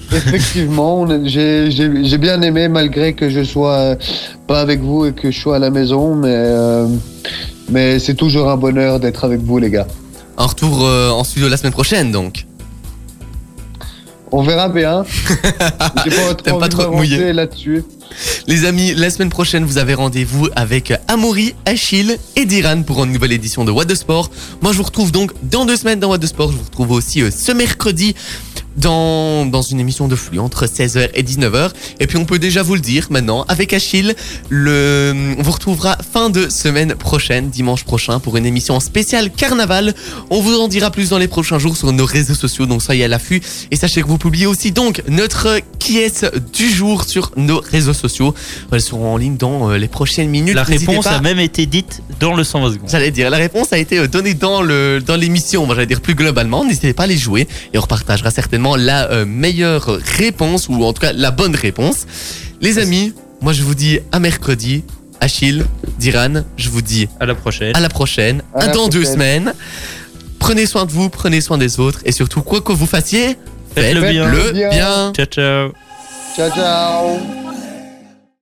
Effectivement, on a- j'ai bien aimé malgré que je sois pas avec vous et que je sois à la maison, mais, euh, mais c'est toujours un bonheur d'être avec vous, les gars. Un retour euh, en studio la semaine prochaine, donc. On verra bien. J'ai pas trop pas trop m'avancer là-dessus. Les amis, la semaine prochaine, vous avez rendez-vous avec Amaury, Achille et Diran pour une nouvelle édition de What de Sport. Moi, je vous retrouve donc dans deux semaines dans What de Sport. Je vous retrouve aussi euh, ce mercredi dans, dans une émission de flux entre 16h et 19h. Et puis, on peut déjà vous le dire maintenant, avec Achille, le, on vous retrouvera fin de semaine prochaine, dimanche prochain, pour une émission spéciale carnaval. On vous en dira plus dans les prochains jours sur nos réseaux sociaux, donc soyez à l'affût. Et sachez que vous publiez aussi donc notre qui est du jour sur nos réseaux sociaux. Elles seront en ligne dans euh, les prochaines minutes. La réponse pas. a même été dite dans le 120 secondes. J'allais dire, la réponse a été euh, donnée dans le dans l'émission. Moi, j'allais dire plus globalement. N'hésitez pas à les jouer et on repartagera la euh, meilleure réponse ou en tout cas la bonne réponse. Les amis, moi je vous dis à mercredi. Achille, Diran, je vous dis À la prochaine. à la prochaine, À à la dans deux semaines. Prenez soin de vous, prenez soin des autres et surtout quoi que vous fassiez, Faites-le bien. le bien. bien. Ciao, ciao. Ciao, ciao.